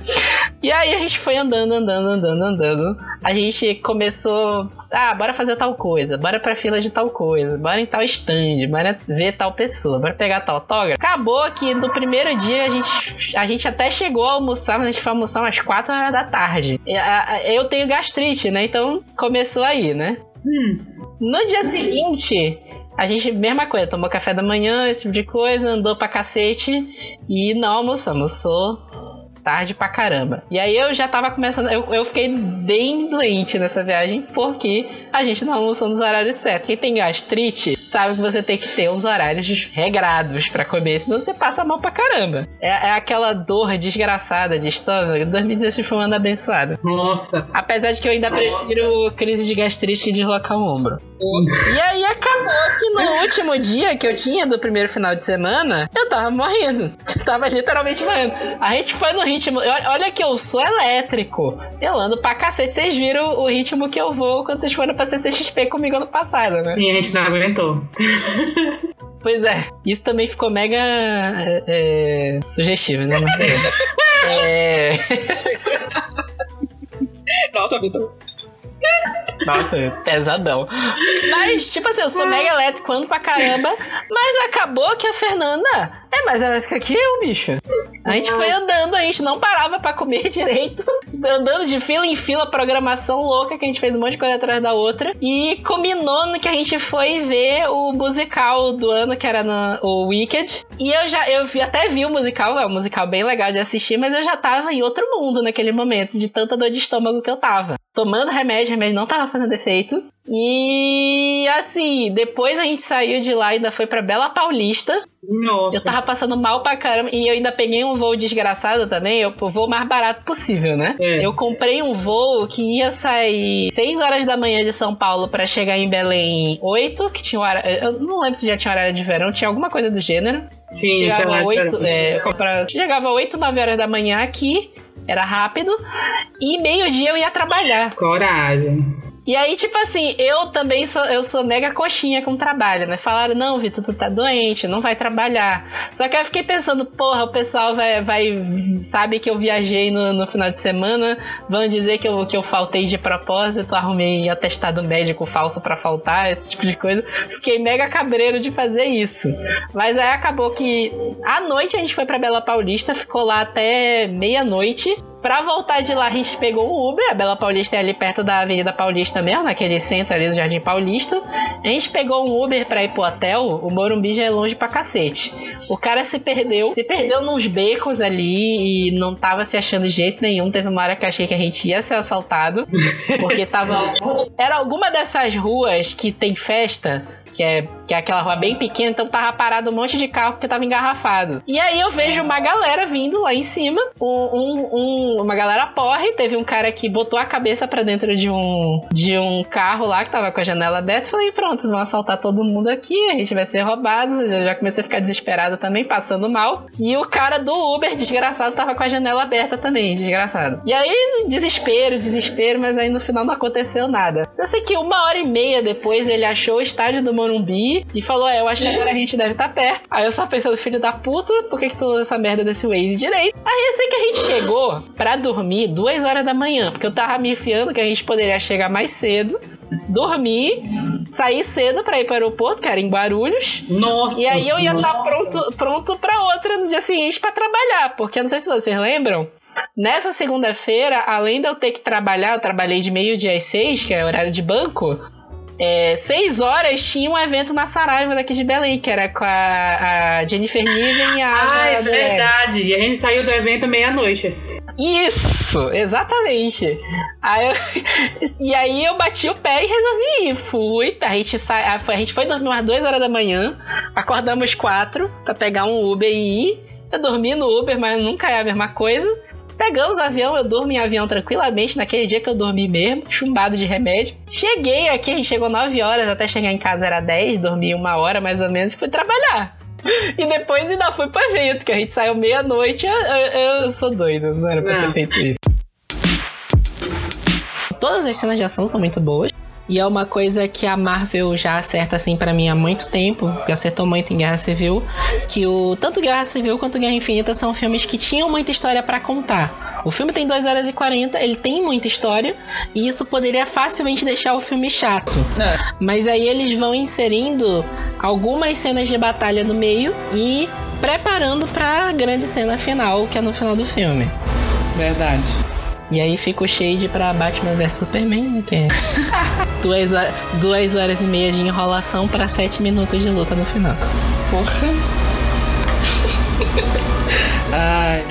E aí a gente foi andando, andando, andando, andando. A gente começou. Ah, bora fazer tal coisa, bora pra fila de tal coisa, bora em tal stand, bora ver tal pessoa, bora pegar tal autógrafo. Acabou que no primeiro dia a gente, a gente até chegou a almoçar, mas a gente foi almoçar umas 4 horas da tarde. Eu tenho gastrite, né? Então começou aí, né? No dia seguinte, a gente, mesma coisa, tomou café da manhã, esse tipo de coisa, andou pra cacete e não almoçou, almoçou tarde pra caramba. E aí eu já tava começando, eu, eu fiquei bem doente nessa viagem porque a gente não almoçou nos horários certos. Quem tem gastrite sabe que você tem que ter os horários regrados pra comer, senão você passa mal pra caramba. É, é aquela dor desgraçada de estômago. 2016 foi um ano abençoado. Nossa. Apesar de que eu ainda prefiro crise de gastrite que deslocar o ombro. E aí acabou que no último dia que eu tinha do primeiro final de semana, eu tava morrendo. Eu tava literalmente morrendo. A gente foi no ritmo. Olha que eu sou elétrico. Eu ando pra cacete. Vocês viram o ritmo que eu vou quando vocês foram pra CCXP comigo ano passado, né? Sim, a gente não aguentou. Pois é, isso também ficou mega é, é, sugestivo, né? É... Nossa, Vitor. Nossa, pesadão. Mas, tipo assim, eu sou mega elétrico, ando pra caramba. Mas acabou que a Fernanda é mais elétrica que eu, bicho. A gente foi andando, a gente não parava pra comer direito. Andando de fila em fila, programação louca, que a gente fez um monte de coisa atrás da outra. E combinou no que a gente foi ver o musical do ano, que era no, o Wicked. E eu já, eu vi, até vi o musical, é um musical bem legal de assistir, mas eu já tava em outro mundo naquele momento, de tanta dor de estômago que eu tava. Tomando remédio, remédio não tava fazendo efeito. E assim, depois a gente saiu de lá e ainda foi pra Bela Paulista. Nossa. Eu tava passando mal pra caramba. E eu ainda peguei um voo desgraçado também. Eu, o voo mais barato possível, né? É. Eu comprei um voo que ia sair 6 horas da manhã de São Paulo pra chegar em Belém 8, que tinha horário. Eu não lembro se já tinha horário de verão, tinha alguma coisa do gênero. Sim, chegava tinha 8, horário. é, eu comprava, chegava 8, 9 horas da manhã aqui. Era rápido. E meio-dia eu ia trabalhar. Coragem. E aí, tipo assim, eu também sou, eu sou mega coxinha com trabalho, né? Falaram, não, Vitor, tu tá doente, não vai trabalhar. Só que eu fiquei pensando, porra, o pessoal vai, vai sabe que eu viajei no, no final de semana, vão dizer que eu, que eu faltei de propósito, arrumei atestado médico falso pra faltar, esse tipo de coisa. Fiquei mega cabreiro de fazer isso. Mas aí acabou que à noite a gente foi pra Bela Paulista, ficou lá até meia-noite. Pra voltar de lá, a gente pegou um Uber. A Bela Paulista é ali perto da Avenida Paulista mesmo, naquele centro ali do Jardim Paulista. A gente pegou um Uber pra ir pro hotel. O Morumbi já é longe pra cacete. O cara se perdeu. Se perdeu nos becos ali e não tava se achando de jeito nenhum. Teve uma hora que achei que a gente ia ser assaltado. Porque tava. Era alguma dessas ruas que tem festa. Que é, que é aquela rua bem pequena, então tava parado um monte de carro porque tava engarrafado. E aí eu vejo uma galera vindo lá em cima, um, um- um- uma galera porre, teve um cara que botou a cabeça pra dentro de um, de um carro lá que tava com a janela aberta. Falei, pronto, vão assaltar todo mundo aqui, a gente vai ser roubado. Eu já comecei a ficar desesperado também, passando mal. E o cara do Uber, desgraçado, tava com a janela aberta também, desgraçado. E aí, desespero, desespero, mas aí no final não aconteceu nada. Só sei que uma hora e meia depois ele achou o estádio do Morumbi e falou: É, eu acho que agora a gente deve estar perto. Aí eu só pensando, filho da puta, por que, que tu usa essa merda desse Waze direito? Aí eu sei que a gente chegou pra dormir duas horas da manhã, porque eu tava me enfiando que a gente poderia chegar mais cedo. Dormir, sair cedo pra ir pro aeroporto, que era em Guarulhos. Nossa. E aí eu ia estar pronto, pronto pra outra no dia seguinte pra trabalhar. Porque eu não sei se vocês lembram. Nessa segunda-feira, além de eu ter que trabalhar, eu trabalhei de meio-dia às seis, que é horário de banco. É, seis horas tinha um evento na Saraiva daqui de Belém, que era com a, a Jennifer Niven e a. Ah, é verdade. E a gente saiu do evento meia-noite. Isso, exatamente. Aí eu- e aí eu bati o pé e resolvi ir. Fui, a gente, sai, a, a gente foi dormir umas 2 horas da manhã, acordamos quatro pra pegar um Uber e ir. Eu dormi no Uber, mas nunca é a mesma coisa. Pegamos o avião, eu durmo em avião tranquilamente, naquele dia que eu dormi mesmo, chumbado de remédio. Cheguei aqui, a gente chegou 9 horas, até chegar em casa era 10, dormi uma hora mais ou menos e fui trabalhar. E depois ainda fui pro evento, que a gente saiu meia-noite. Eu, eu- eu sou doido, não era pra ter Não. feito isso. Todas as cenas de ação são muito boas. E é uma coisa que a Marvel já acerta assim pra mim há muito tempo, que acertou muito em Guerra Civil, que o tanto Guerra Civil quanto Guerra Infinita são filmes que tinham muita história pra contar. O filme tem 2 horas e 40, ele tem muita história, e isso poderia facilmente deixar o filme chato. Mas aí eles vão inserindo algumas cenas de batalha no meio e preparando pra grande cena final, que é no final do filme. Verdade. E aí fica o shade pra Batman vs Superman, né? Que é duas, hor- duas horas e meia de enrolação pra sete minutos de luta no final. Porra. Ai.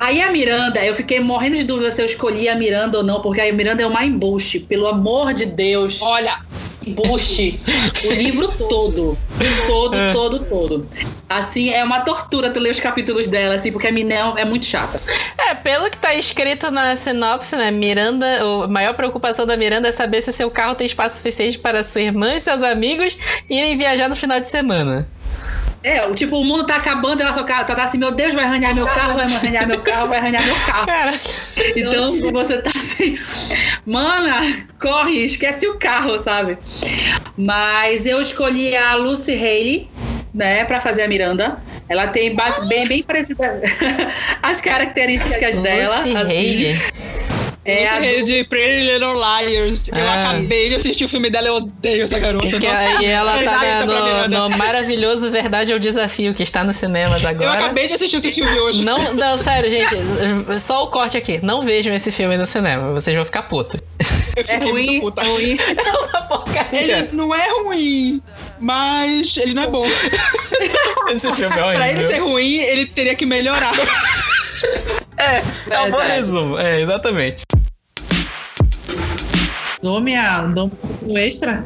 Aí a Miranda, eu fiquei morrendo de dúvida se eu escolhi a Miranda ou não, porque a Miranda é uma embuste, pelo amor de Deus. Olha, embuste. o livro todo. Todo, É. todo, todo. Assim, é uma tortura tu ler os capítulos dela, assim, porque a Minel é muito chata. É, pelo que tá escrito na sinopse, né? Miranda, a maior preocupação da Miranda é saber se seu carro tem espaço suficiente para sua irmã e seus amigos irem viajar no final de semana. É, o tipo, o mundo tá acabando, ela só tá, tá assim, meu Deus, vai arranhar meu carro, vai arranhar meu carro, vai arranhar meu carro. Então, se você tá assim, mana, corre, esquece o carro, sabe? Mas eu escolhi a Lucy Haley, né, pra fazer a Miranda. Ela tem base bem, bem parecida as características dela. Lucy assim. É a do- de Pretty Little Liars. Eu Ah. acabei de assistir o filme dela, eu odeio essa garota. E, que- e ela tá Exato, pra no, no maravilhoso Verdade ou Desafio, que está nos cinemas agora. Eu acabei de assistir esse filme hoje. Não, não, sério, gente. Só o corte aqui. Não vejam esse filme no cinema. Vocês vão ficar putos. É ruim, é ruim. É uma porcaria. Ele não é ruim, mas ele não é bom. Esse filme é pra ele ser ruim, ele teria que melhorar. É, é um bom resumo. É, exatamente. Dou minha. Dou um extra?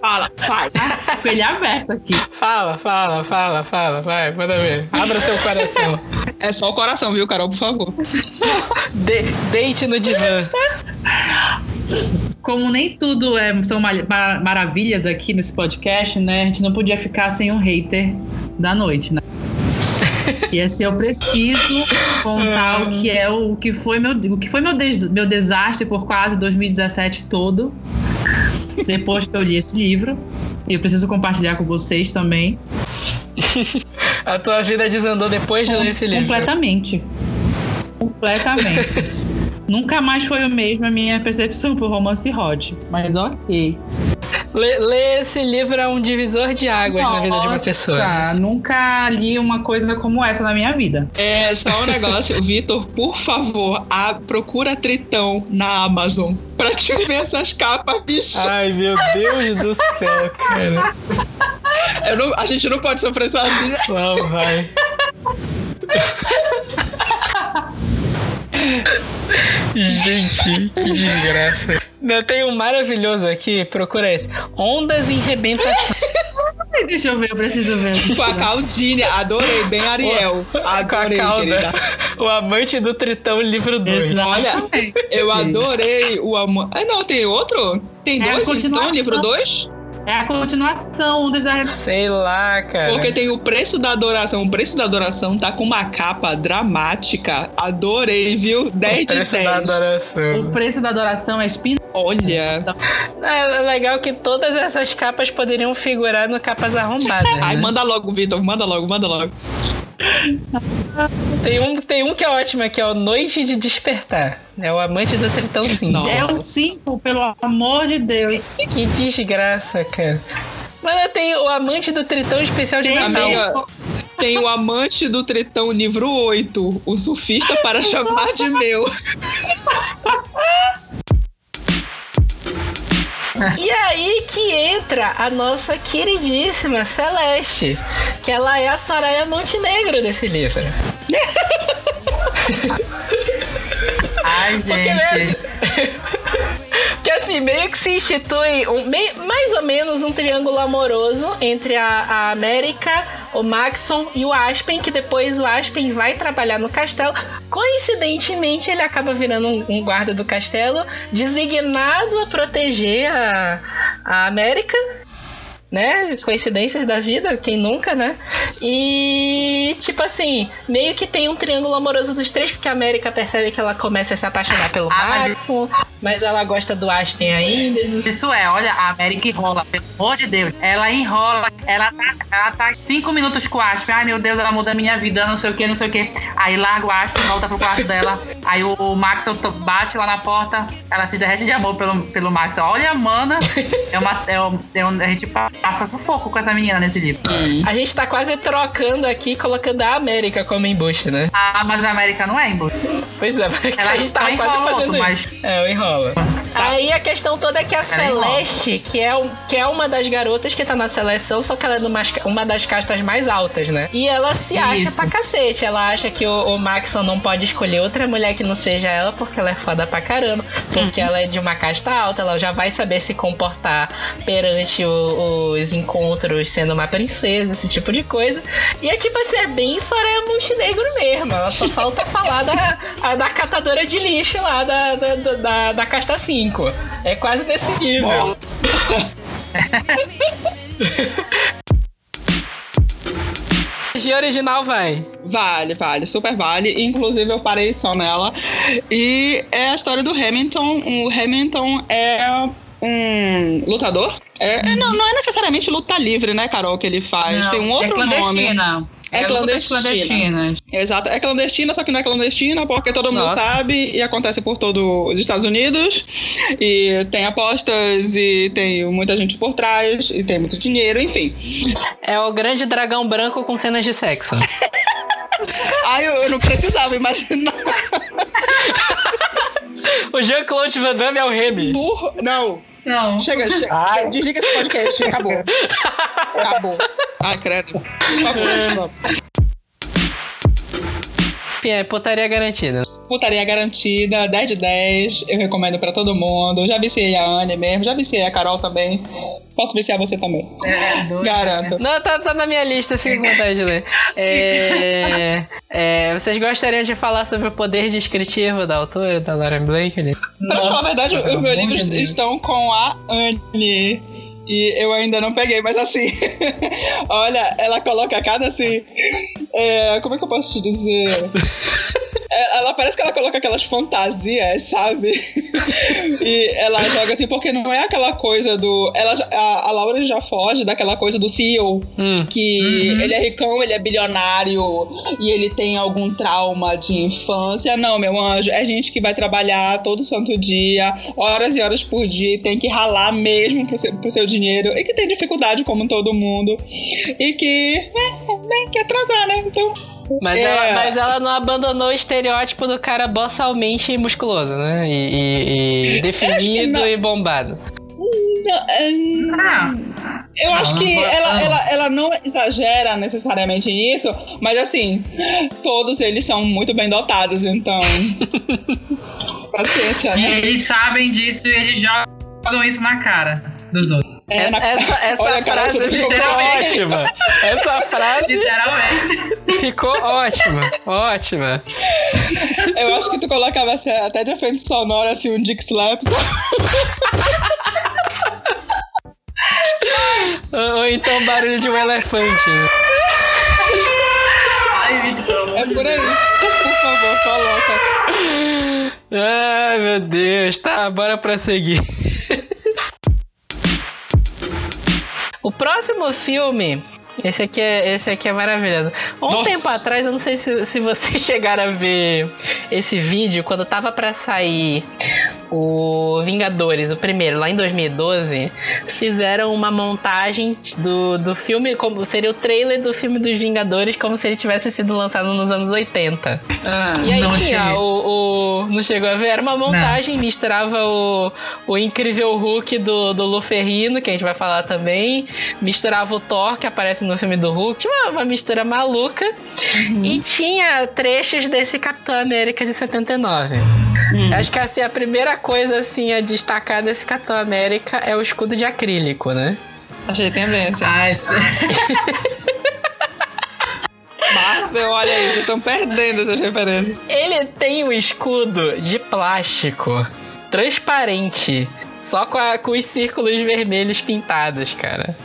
Fala, vai. Ah, com ele aberto aqui. Fala, fala, fala, fala. Vai, manda ver. Abra seu coração. É só o coração, viu, Carol, por favor. De- deite no divã. Como nem tudo é, são ma- ma- maravilhas aqui nesse podcast, né? A gente não podia ficar sem um hater da noite, né? E assim, eu preciso contar o que é o, que foi meu o que foi meu, des- meu desastre por quase 2017 todo. Depois que eu li esse livro. E eu preciso compartilhar com vocês também. A tua vida desandou depois de ler esse livro. Completamente. Completamente. Nunca mais foi o mesmo a minha percepção por romance Rod. Mas ok. Ler, ler esse livro é um divisor de águas na vida de uma pessoa. Nossa, Nunca li uma coisa como essa na minha vida. É, só um negócio, Vitor, por favor, a, procura Tritão na Amazon pra te ver essas capas, bicho. Ai, meu Deus do céu, cara. Eu não- a gente não pode sofrer sozinha. Não, vai. Gente, que desgraça. Eu tenho um maravilhoso aqui, procura esse. Ondas em rebentação. Deixa eu ver, eu preciso ver. Com a Caldinha, adorei, bem Ariel. Com a Adorei, querida. O amante do Tritão, livro 2. Olha, eu adorei o amor. Ah, não, tem outro? Tem É dois, então, continuação. livro 2? É a continuação, Ondas da Sei lá, cara. Porque tem o preço da adoração. O preço da adoração tá com uma capa dramática. Adorei, viu? 10 de Preço 10. da adoração. O preço da adoração é espin... Olha. É legal que todas essas capas poderiam figurar no Capas Arrombadas. Ai, né? manda logo, Vitor. Manda logo, manda logo. Tem um, tem um que é ótimo aqui, é o Noite de Despertar. É o amante do Tritão 5. É o 5, pelo amor de Deus. Que desgraça, cara. Mas tem o amante do Tritão especial de Natal. Amiga, tem o amante do Tritão, livro 8. O surfista para chamar de meu. E aí que entra a nossa queridíssima Celeste, que ela é a Soraya Montenegro desse livro. Ai, Porque, né, gente. Porque assim, meio que se institui um, mais ou menos um triângulo amoroso entre a, a América, o Maxon e o Aspen, que depois o Aspen vai trabalhar no castelo. Coincidentemente, ele acaba virando um, um guarda do castelo, designado a proteger a, a América. Né? Coincidências da vida, quem nunca, né? E, tipo assim, meio que tem um triângulo amoroso dos três, porque a América percebe que ela começa a se apaixonar pelo Ah, mas- ela gosta do Aspen ainda. Isso é, olha, a América enrola, pelo amor de Deus. Ela enrola, ela tá, ela tá cinco minutos com o Aspen. Ai, meu Deus, ela muda a minha vida, não sei o que, não sei o que. Aí larga o Aspen, volta pro quarto dela. Aí o, o Maxwell to- bate lá na porta, ela se derrete de amor pelo, pelo Maxwell. Olha, mana, é uma, é um, é um- a gente passa sufoco com essa menina nesse livro. A gente tá quase trocando aqui, colocando a América como embuste, né? Ah, mas a América não é embuste. Pois é, mas Ela a gente tá quase enrola fazendo outro, isso. É, o enrola. Aí a questão toda é que a Ela enrola. Celeste, que é, um- que é uma das garotas que tá na seleção, só que ela é numa, uma das castas mais altas, né? E ela se acha Isso. pra cacete. Ela acha que o, o Maxon não pode escolher outra mulher que não seja ela, porque ela é foda pra caramba. Porque ela é de uma casta alta, ela já vai saber se comportar perante o- os encontros sendo uma princesa, esse tipo de coisa. E é tipo assim, é bem Soraya Montenegro mesmo. Ela só falta falar da, a- da catadora de lixo lá da, da, da, da, casta 5. É quase nesse nível. De original vai. Vale, vale, super vale. Inclusive eu parei só nela. E é a história do Hamilton. O Hamilton é um lutador. É, é, não, não é necessariamente luta livre, né, Carol, que ele faz. Não, Tem um é outro nome. clandestina. É É lutas clandestina. clandestinas. Exato, é clandestina, só que não é clandestina porque todo mundo Nossa. sabe e acontece por todos os Estados Unidos. E tem apostas e tem muita gente por trás e tem muito dinheiro, enfim. É o grande dragão branco com cenas de sexo. Ai, eu, eu não precisava imaginar. o Jean-Claude Van Damme é o Remy. Burro. Não. Não. Chega, chega. Desliga esse podcast. Acabou. Acabou. Ai, credo. Por favor, é putaria garantida. Putaria garantida, 10 de 10. Eu recomendo pra todo mundo. Já viciei a Anne mesmo, já viciei a Carol também. Posso viciar você também. Garanto. Não, tá, tá na minha lista, fica com vontade de ler. É, é, vocês gostariam de falar sobre o poder descritivo da autora, da Lauren Blakely? Pra falar a verdade, os meus livros estão com a Anne. E eu ainda não peguei, mas assim, olha, ela coloca cada assim. é, como é que eu posso te dizer? É, Ela parece que ela coloca aquelas fantasias, sabe? e ela joga assim, porque não é aquela coisa do. Ela, a, a Laura já foge daquela coisa do CEO, que ele é ricão, ele é bilionário e ele tem algum trauma de infância. Não, meu anjo, é gente que vai trabalhar todo santo dia, horas e horas por dia, e tem que ralar mesmo pro seu, pro seu dinheiro, e que tem dificuldade como todo mundo, e que é, nem quer transar, né? Então. Mas, é, ela, mas ela não abandonou o estereótipo do cara bossalmente musculoso, né? E, e- e definido e bombado. Não, é, Eu acho que ela, ela, ela não exagera necessariamente nisso, mas assim, todos eles são muito bem dotados, então. Paciência, E né? eles sabem disso e eles jogam isso na cara dos outros. É, na- Essa, essa Olha, frase ficou ótima. Essa frase Literalmente. ficou ótima. Ótima. Eu acho que tu colocava assim, até de efeito sonoro, assim, um Dick Slaps. Ou, ou então barulho de um elefante. né? Ai, Vitor. É por aí. Por favor, coloca. Ai, meu Deus. Tá, bora prosseguir. O próximo filme. Esse aqui é, esse aqui é maravilhoso. Um Nossa. tempo atrás, eu não sei se, se vocês chegaram a ver esse vídeo, quando tava pra sair o Vingadores, o primeiro, lá em 2012, fizeram uma montagem do, do filme, como seria o trailer do filme dos Vingadores, como se ele tivesse sido lançado nos anos 80. e aí não tinha o, o- Não chegou a ver? Era uma montagem, misturava o, o incrível Hulk do, do Luferrino, que a gente vai falar também, misturava o Thor, que aparece no filme do Hulk, uma, uma mistura maluca, e tinha trechos desse Capitão América de 79. Acho que assim, a primeira coisa assim a destacar desse Capitão América é o escudo de acrílico, né? Achei tendência. Ai, Marvel, olha aí, vocês estão perdendo essas referências. Ele tem um escudo de plástico transparente, só com, a- com os círculos vermelhos pintados, cara.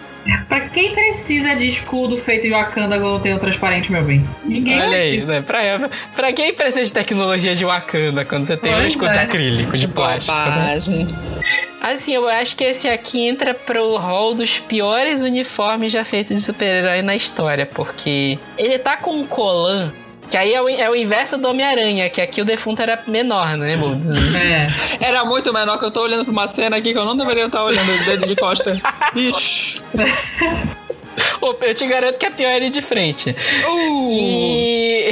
Pra quem precisa de escudo feito em Wakanda quando tem o transparente, meu bem? Ninguém Olha aí, precisa. né? Pra, pra quem precisa de tecnologia de Wakanda quando você tem um Pois escudo de é. acrílico, de plástico? né? Bobagem. Assim, eu acho que esse aqui entra pro hall dos piores uniformes já feitos de super-herói na história, porque ele tá com um colan, que aí é o, é o inverso do Homem-Aranha, que aqui o defunto era menor, né? É. Era muito menor que eu tô olhando pra uma cena aqui que eu não deveria estar olhando o dedo de costa. Ixi. Eu te garanto que é pior ele de frente. Uh. E.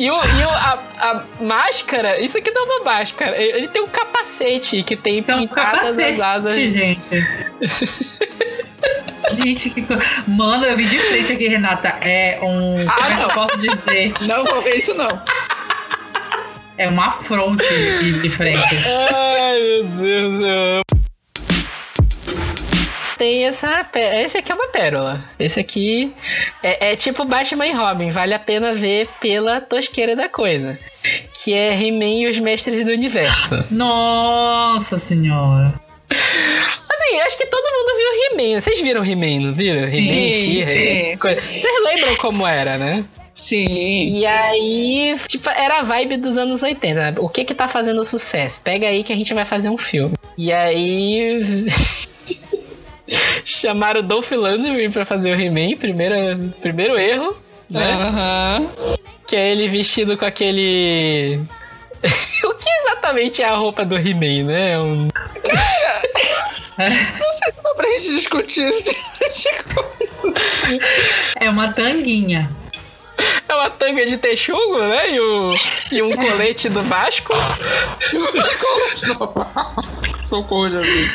E, o, e o- a, a máscara, isso aqui não é uma máscara. Ele tem um capacete que tem Isso é pintadas capacete, as asas. gente. Gente, que. Mano, eu vi de frente aqui, Renata. É um. Ah, como é que eu não. posso dizer? Não vou ver isso, não. É uma fronte de, de frente. Ai, meu Deus do céu. Tem essa. Esse aqui é uma pérola. Esse aqui é, é tipo Batman e Robin. Vale a pena ver pela tosqueira da coisa. Que é He-Man e os Mestres do Universo. Nossa senhora. Assim, acho que todo mundo viu He-Man. Vocês viram He-Man, não viram? He-Man, Sim, sim. Vocês lembram como era, né? Sim. E aí, tipo, era a vibe dos anos 80. né? O que que tá fazendo sucesso? Pega aí que a gente vai fazer um filme. E aí. Chamaram o Dolph Lundgren pra fazer o He-Man, primeira, primeiro erro, né? Que é ele vestido com aquele. o que exatamente é a roupa do He-Man, né? É Um... Não sei se dá pra gente discutir isso. É uma tanguinha. É uma tanga de texugo, né? E, o... e um colete do Vasco. Socorro, já vi.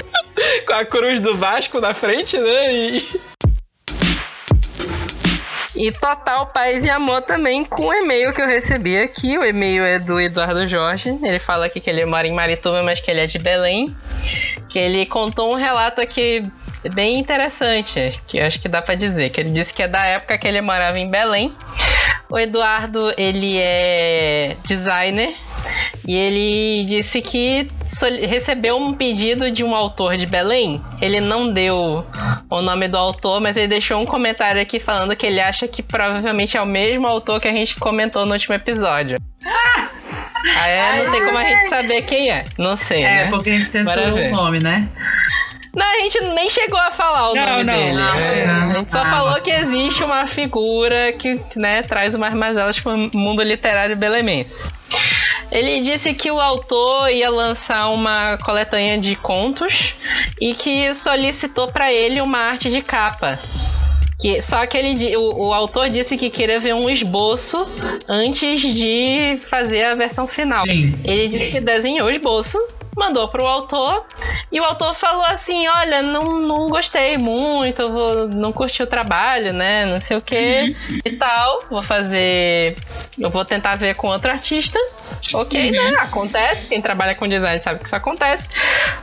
com a cruz do Vasco na frente, né? E, e total paz e amor também com o e-mail que eu recebi aqui. O e-mail é do Eduardo Jorge. Ele fala aqui que ele mora em Marituba, mas que ele é de Belém. Que ele contou um relato aqui bem interessante, que eu acho que dá pra dizer. Que ele disse que é da época que ele morava em Belém. O Eduardo, ele é designer e ele disse que recebeu um pedido de um autor de Belém. Ele não deu o nome do autor, mas ele deixou um comentário aqui falando que ele acha que provavelmente é o mesmo autor que a gente comentou no último episódio. Ah, é, não tem como a gente saber quem é. Não sei, É, né? porque a gente censurou o nome, né? Não, a gente nem chegou a falar o Não, nome não, dele. não, né? não. A gente só Ah, falou mas- que existe uma figura que né, traz umas mazelas pro mundo literário belemense. Ele disse que o autor ia lançar uma coletânea de contos e que solicitou para ele uma arte de capa. Que, só que ele, o, o autor disse que queria ver um esboço antes de fazer a versão final. Sim. Ele disse que desenhou o esboço, mandou pro autor, e o autor falou assim: Olha, não, não gostei muito, vou, não curti o trabalho, né? Não sei o que e tal. Vou fazer. Eu vou tentar ver com outro artista. Ok, né? Acontece. Quem trabalha com design sabe que isso acontece.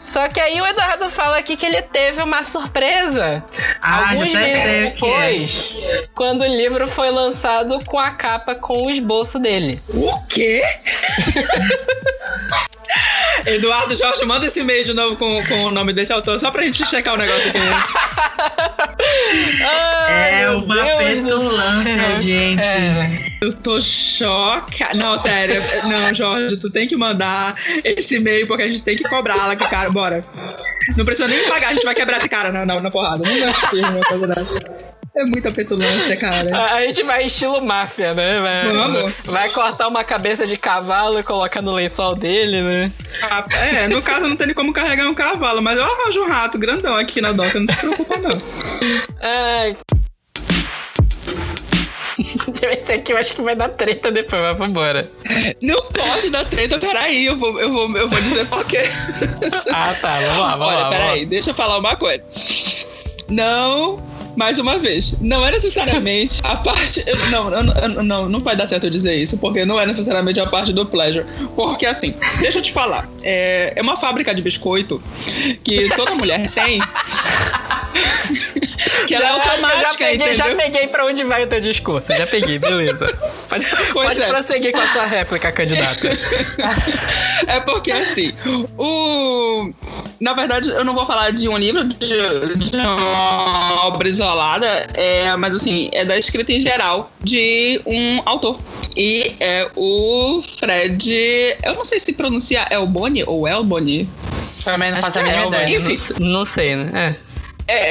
Só que aí o Eduardo fala aqui que ele teve uma surpresa. Ah, alguns meses é. depois, quando o livro foi lançado com a capa com o esboço dele. O quê? Eduardo Jorge, manda esse e-mail de novo com, com o nome desse autor, só pra gente checar o negócio aqui. Ai, É uma Deus do petulância, céu. gente. É. Eu tô chocada. Não, sério. Não, Jorge, tu tem que mandar esse e-mail porque a gente tem que cobrá-la com o cara. Bora. Não precisa nem me pagar, a gente vai quebrar esse cara na, na, na porrada. Não é possível uma coisa dessa. É muita petulância, cara. A, a gente vai estilo máfia, né? Vai, Vamos. vai cortar uma cabeça de cavalo e colocar no lençol dele, né? Ah, É, no caso não tem nem como carregar um cavalo, mas eu arranjo um rato grandão aqui na doca, não se preocupa não. Ai. Esse aqui eu acho que vai dar treta depois, mas vambora. Não pode dar treta, peraí, eu vou, eu vou, eu vou dizer por quê. Ah, tá, vamos lá, vamos Olha, lá. peraí, vamos lá. deixa eu falar uma coisa. Não, mais uma vez, não é necessariamente a parte. Não, eu- não, não vai dar certo eu dizer isso, porque não é necessariamente a parte do pleasure. Porque assim, deixa eu te falar, é, é uma fábrica de biscoito que toda mulher tem. que ela é Já- automática, já peguei, entendeu? já peguei pra onde vai o teu discurso, já peguei, beleza. Pode, Pois pode é. prosseguir com a sua réplica, candidata. É porque assim, o. na verdade, eu não vou falar de um livro, de, de uma obra isolada, é, mas assim, é da escrita em geral de um autor. E é o Fred. Eu não sei se pronuncia Elboni ou Elboni. Também não faço a É, mínima ideia. Enfim. Não, não sei, né? É,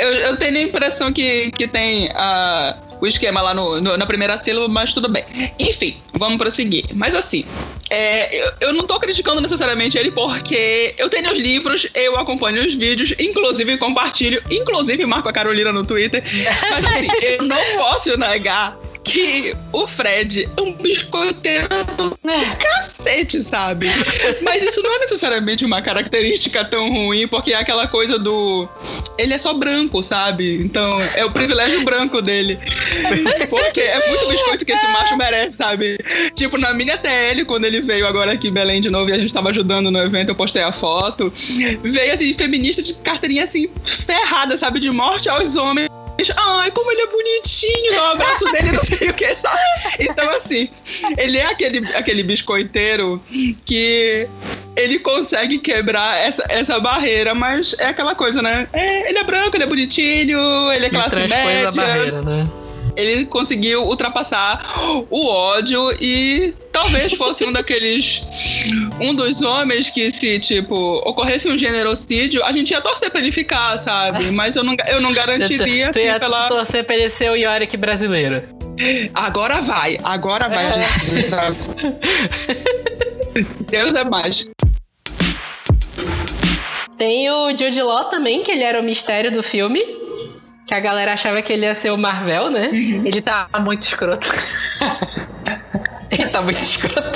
eu, eu tenho a impressão que, que tem ah, o esquema lá no, no- na primeira sílaba, mas tudo bem. Enfim, vamos prosseguir. Mas assim, é, eu, eu não tô criticando necessariamente ele porque eu tenho os livros, eu acompanho os vídeos, inclusive compartilho, inclusive marco a Carolina no Twitter. Mas assim, eu não posso negar que o Fred é um biscoiteiro do cacete, sabe? Mas isso não é necessariamente uma característica tão ruim, porque é aquela coisa do. Ele é só branco, sabe? Então é o privilégio branco dele. Porque é muito biscoito que esse macho merece, sabe? Tipo, na minha TL, quando ele veio agora aqui em Belém de novo e a gente tava ajudando no evento, eu postei a foto. Veio assim, feminista de carteirinha assim, ferrada, sabe? De morte aos homens. Ai, como ele é bonitinho, o abraço dele, não sei o que, sabe? Então, assim, ele é aquele, aquele biscoiteiro que ele consegue quebrar essa, essa barreira, mas é aquela coisa, né? É, ele é branco, ele é bonitinho, ele é classe transpôs média. barreira, né? Ele conseguiu ultrapassar o ódio e talvez fosse um daqueles. Um dos homens que, se, tipo, ocorresse um generocídio, a gente ia torcer pra ele ficar, sabe? Mas eu não, eu não garantiria, Você assim, ia pela. torcer pra ele ser o Yorick brasileiro. Agora vai, agora vai. a gente- Deus é mais. Tem o Jude Law também, que ele era o mistério do filme. Que a galera achava que ele ia ser o Marvel, né? Ele tá muito escroto. Ele tá muito escroto.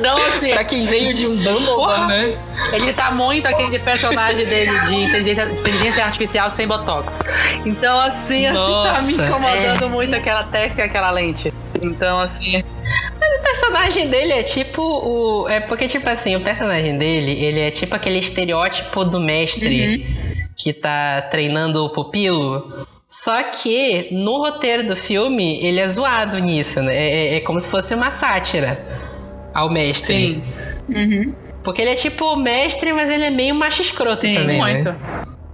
Não, assim. pra quem veio de um Dumbledore, né? Ele tá muito aquele personagem dele de inteligência, inteligência artificial sem botox. Então, assim, assim tá me Nossa, incomodando é. muito aquela testa e aquela lente. Então, assim. Mas o personagem dele é tipo o. É porque, tipo assim, o personagem dele, ele é tipo aquele estereótipo do mestre que tá treinando o pupilo. Só que no roteiro do filme, ele é zoado nisso, né? É, é- é como se fosse uma sátira ao mestre. Uhum. Porque ele é tipo o mestre, mas ele é meio macho escroto também, muito. né?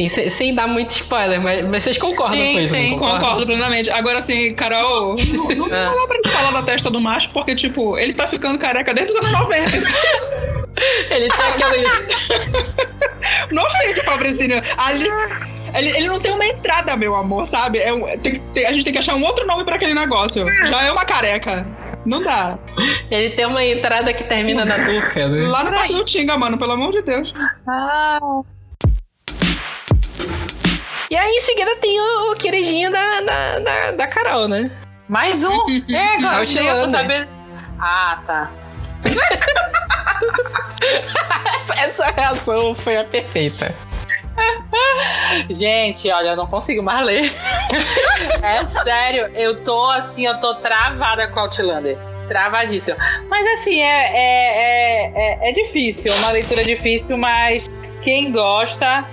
Sem, sem dar muito spoiler, mas, mas vocês concordam sim, com isso? sim, concordo plenamente. Agora, assim, Carol, não, não, não dá pra gente falar da testa do macho, porque, tipo, ele tá ficando careca desde os anos 90. ele tá aquele. Não fica, Fabrício. Ali. Ele, ele não tem uma entrada, meu amor, sabe? É um- tem ter- a gente tem que achar um outro nome pra aquele negócio. Já é uma careca. Não dá. Ele tem uma entrada que termina na nuca, né? Lá no do Tinga, mano, pelo amor de Deus. Ah. E aí em seguida tem o, o queridinho da, da, da, da Carol, né? Mais um? É, agora eu Outlander. ia saber. Ah, tá. Essa reação foi a perfeita. Gente, olha, eu não consigo mais ler. é sério, eu tô assim, eu tô travada com Outlander. Travadíssima. Mas assim, é, é, é, é, é difícil, é uma leitura difícil, mas quem gosta,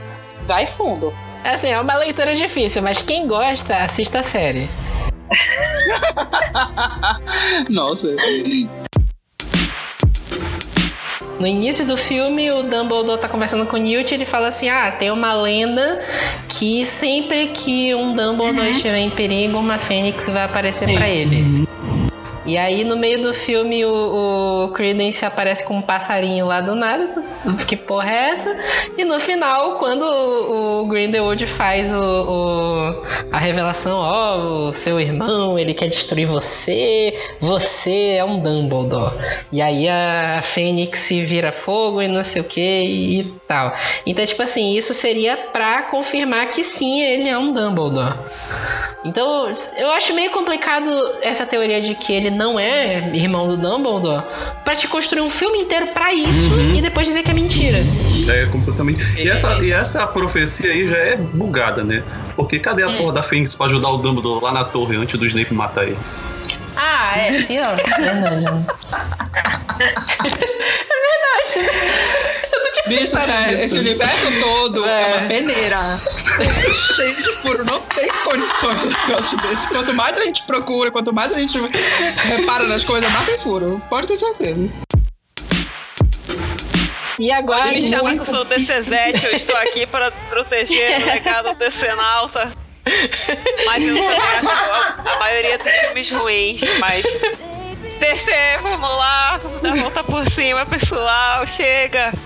vai fundo. Assim, é uma leitura difícil, mas quem gosta, assista a série. Nossa. No início do filme, o Dumbledore tá conversando com o Newt e ele fala assim: Ah, tem uma lenda que sempre que um Dumbledore estiver em perigo, uma fênix vai aparecer pra ele. E aí, no meio do filme, o, o Credence aparece com um passarinho lá do nada. Que porra é essa? E no final, quando o, o Grindelwald faz o, o- a revelação: Ó, o seu irmão, ele quer destruir você, você é um Dumbledore. E aí a Fênix se vira fogo e não sei o que e, tal. Então, tipo assim, isso seria pra confirmar que sim, ele é um Dumbledore. Então, eu acho meio complicado essa teoria de que ele não é irmão do Dumbledore pra te construir um filme inteiro pra isso Uhum. e depois dizer que é mentira. É completamente. E essa, e essa profecia aí já é bugada, né? Porque cadê a Hum. porra da Fênix pra ajudar o Dumbledore lá na torre antes do Snape matar ele? Ah, é, pior. Verdade. é verdade. Bicho, sério, esse universo todo é, uma peneira. Cheio de furo, não tem condições de negócio desse. Quanto mais a gente procura, quanto mais a gente repara nas coisas, mais tem furo. Pode ter certeza. E agora. Pode me chamar que eu sou DCZ, eu estou aqui para proteger o legado Decenalta. Mas eu acho a maioria tem filmes ruins, mas. DC, vamos lá, vamos dar a volta por cima, pessoal, chega!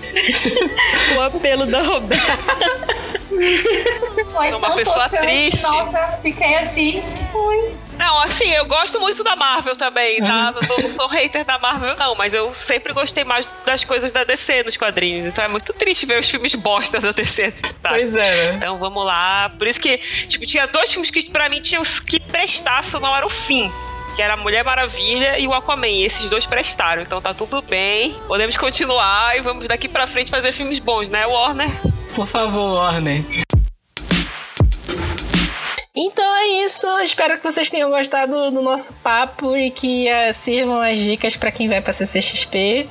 O apelo da Roberta. Sou uma pessoa triste. Nossa, fiquei assim. Ui. Não, assim, eu gosto muito da Marvel também, tá? Eu não sou hater da Marvel, não, mas eu sempre gostei mais das coisas da DC nos quadrinhos. Então é muito triste ver os filmes bosta da DC, assim, tá? Pois é, né? Então vamos lá. Por isso que, tipo, tinha dois filmes que pra mim tinham que prestar, senão era o fim. Que era a Mulher Maravilha e o Aquaman. E esses dois prestaram, então tá tudo bem. Podemos continuar e vamos daqui pra frente fazer filmes bons, né, Warner? Por favor, Warner. Então é isso. Espero que vocês tenham gostado do nosso papo e que eh, sirvam as dicas pra quem vai pra CCXP.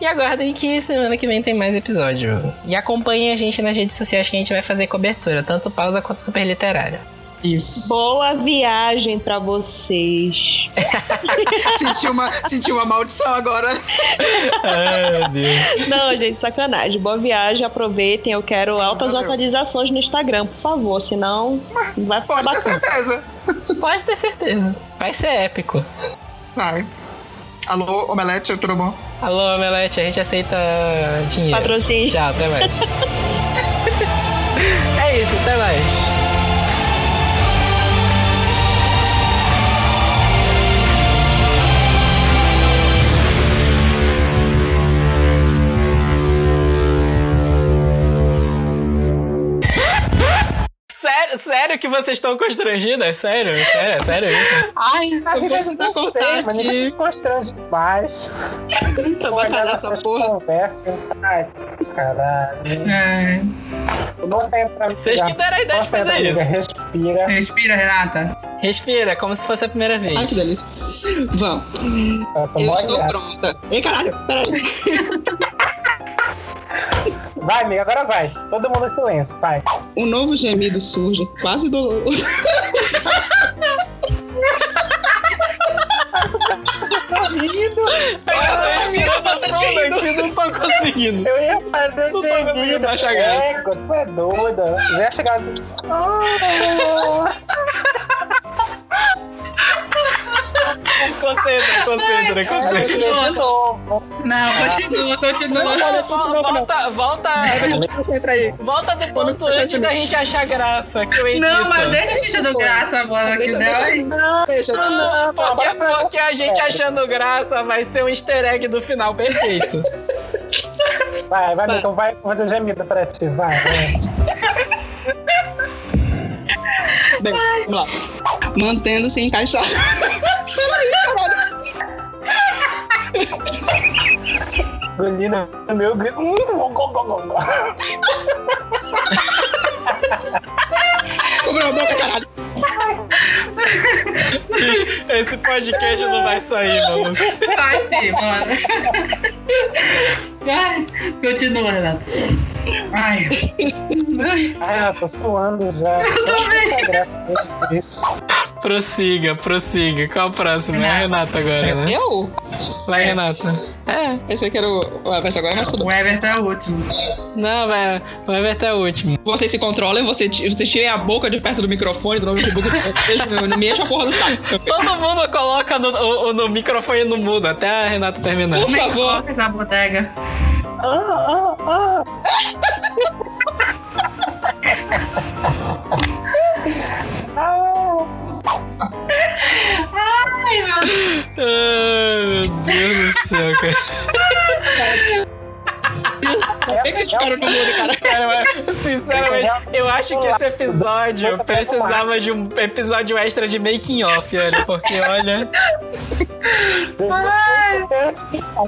E aguardem que semana que vem tem mais episódio. E acompanhem a gente nas redes sociais que a gente vai fazer cobertura, tanto pausa quanto super literária. Isso. Boa viagem pra vocês. senti, uma, senti uma maldição agora. Ai, meu Deus. Não, gente, sacanagem. Boa viagem, aproveitem. Eu quero altas atualizações no Instagram, por favor, senão não vai ficar Pode ter certeza. Pode ter certeza. Vai ser épico. Vai. Alô, Omelete, tudo bom? Alô, Omelete, a gente aceita dinheiro. Patrocínio. Tchau, até mais. é isso, até mais. Sério, sério que vocês estão constrangidas? Sério, sério, é sério isso? Ai, A gente não tá cortar mas não me constrange demais. Tá bacana essa porra. Conversa. Ai, caralho. Você entra, Vocês que deram a ideia de fazer isso. Respira. Respira, Renata. Respira, como se fosse a primeira vez. Ai, que delícia. Vamos. Eu estou pronta. Ei, caralho, peraí. Vai, amiga, agora vai. Todo mundo em silêncio, vai. Um novo gemido surge, quase doloroso. Você tá rindo? Eu tô aqui, não tô conseguindo. Eu ia fazer Não conseguindo gemido. graça. Égua, tu é doida. Já ia chegar assim. Ah. Concentra, concentra, concentra. De novo. Não, continua, continua. Volta, volta, Concentra aí. volta do ponto antes da gente achar graça. Que eu edito. Não, mas deixa a gente do graça, Deixa, deu. deixa, não, deixa. Não, porque, porque a gente achando graça vai ser um easter egg do final perfeito. Vai, vai, amiga, vai fazer gemido pra ti, vai. vai. Bem, vamos lá. Mantendo-se encaixado. Peraí, caralho. O meu grito. Hum, go, go, go. Cobriu a boca, caralho. Esse podcast não vai sair, maluco. Vai sim, bora. Vai. Continua, Renata. Ai. Ah, eu tô suando já. Pra vocês. Prossiga, prossiga. Qual a próxima? É a Renata agora, né? Eu? Vai, Renata. É. Pensei que era o Everton agora, mas tudo O Everton é o último. Não, vai. O Everton é o último. Vocês se controlem, vocês, vocês tirem a boca de perto do microfone, do notebook, não me enche a porra do saco. Todo mundo coloca no, o- o- no microfone no mudo até a Renata terminar. Por favor. Essa bodega. Ah, ah, ah. Ah. Ai, meu Deus. Ai, meu Deus do céu, cara. Por que que te no mudo, cara? Sinceramente, eu acho que esse episódio precisava de um episódio extra de making off, olha, porque olha.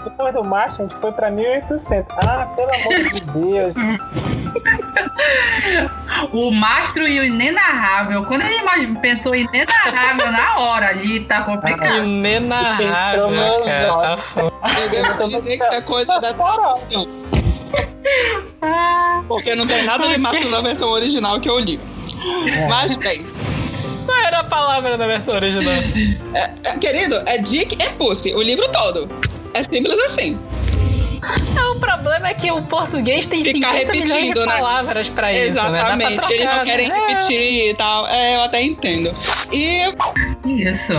Depois, do março, a gente foi pra 1800. Ah, pelo amor de Deus. O mastro e o inenarrável. Quando ele mais pensou em inenarrável na hora ali, tá complicado. Inenarrável, cara. Tá foda. Eu devo dizer que isso é coisa da tradução. Porque não tem nada de mastro na versão original que eu li. Mas, bem, Qual era a palavra da versão original? é- é- querido, é Dick e Pussy, o livro todo. É simples assim. É um problema é que o português tem Ficar 50 milhões de repetindo, né? palavras pra isso, né? Exatamente, eles não querem né? repetir e tal. É, eu até entendo. E Isso.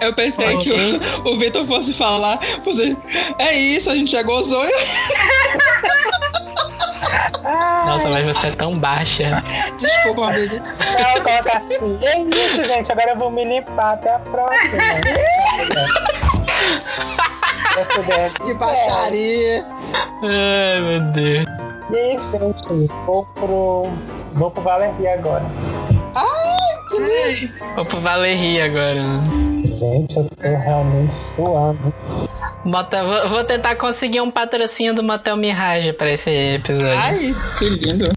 eu pensei que o, o Vitor fosse falar, fosse, é isso, a gente já gozou. Nossa, mas você é tão baixa. Desculpa, amigo. Não, coloca assim. E é isso, gente. Agora eu vou me limpar. Até a próxima. É Que baixaria. Ai, meu Deus. E gente. Vou pro. Vou pro Valerie agora. Ai, que lindo. Vou pro Valerie agora. né? Gente, eu tô realmente suando. Motel, vou, vou tentar conseguir um patrocínio do Motel Mirage pra esse episódio. Ai, que lindo.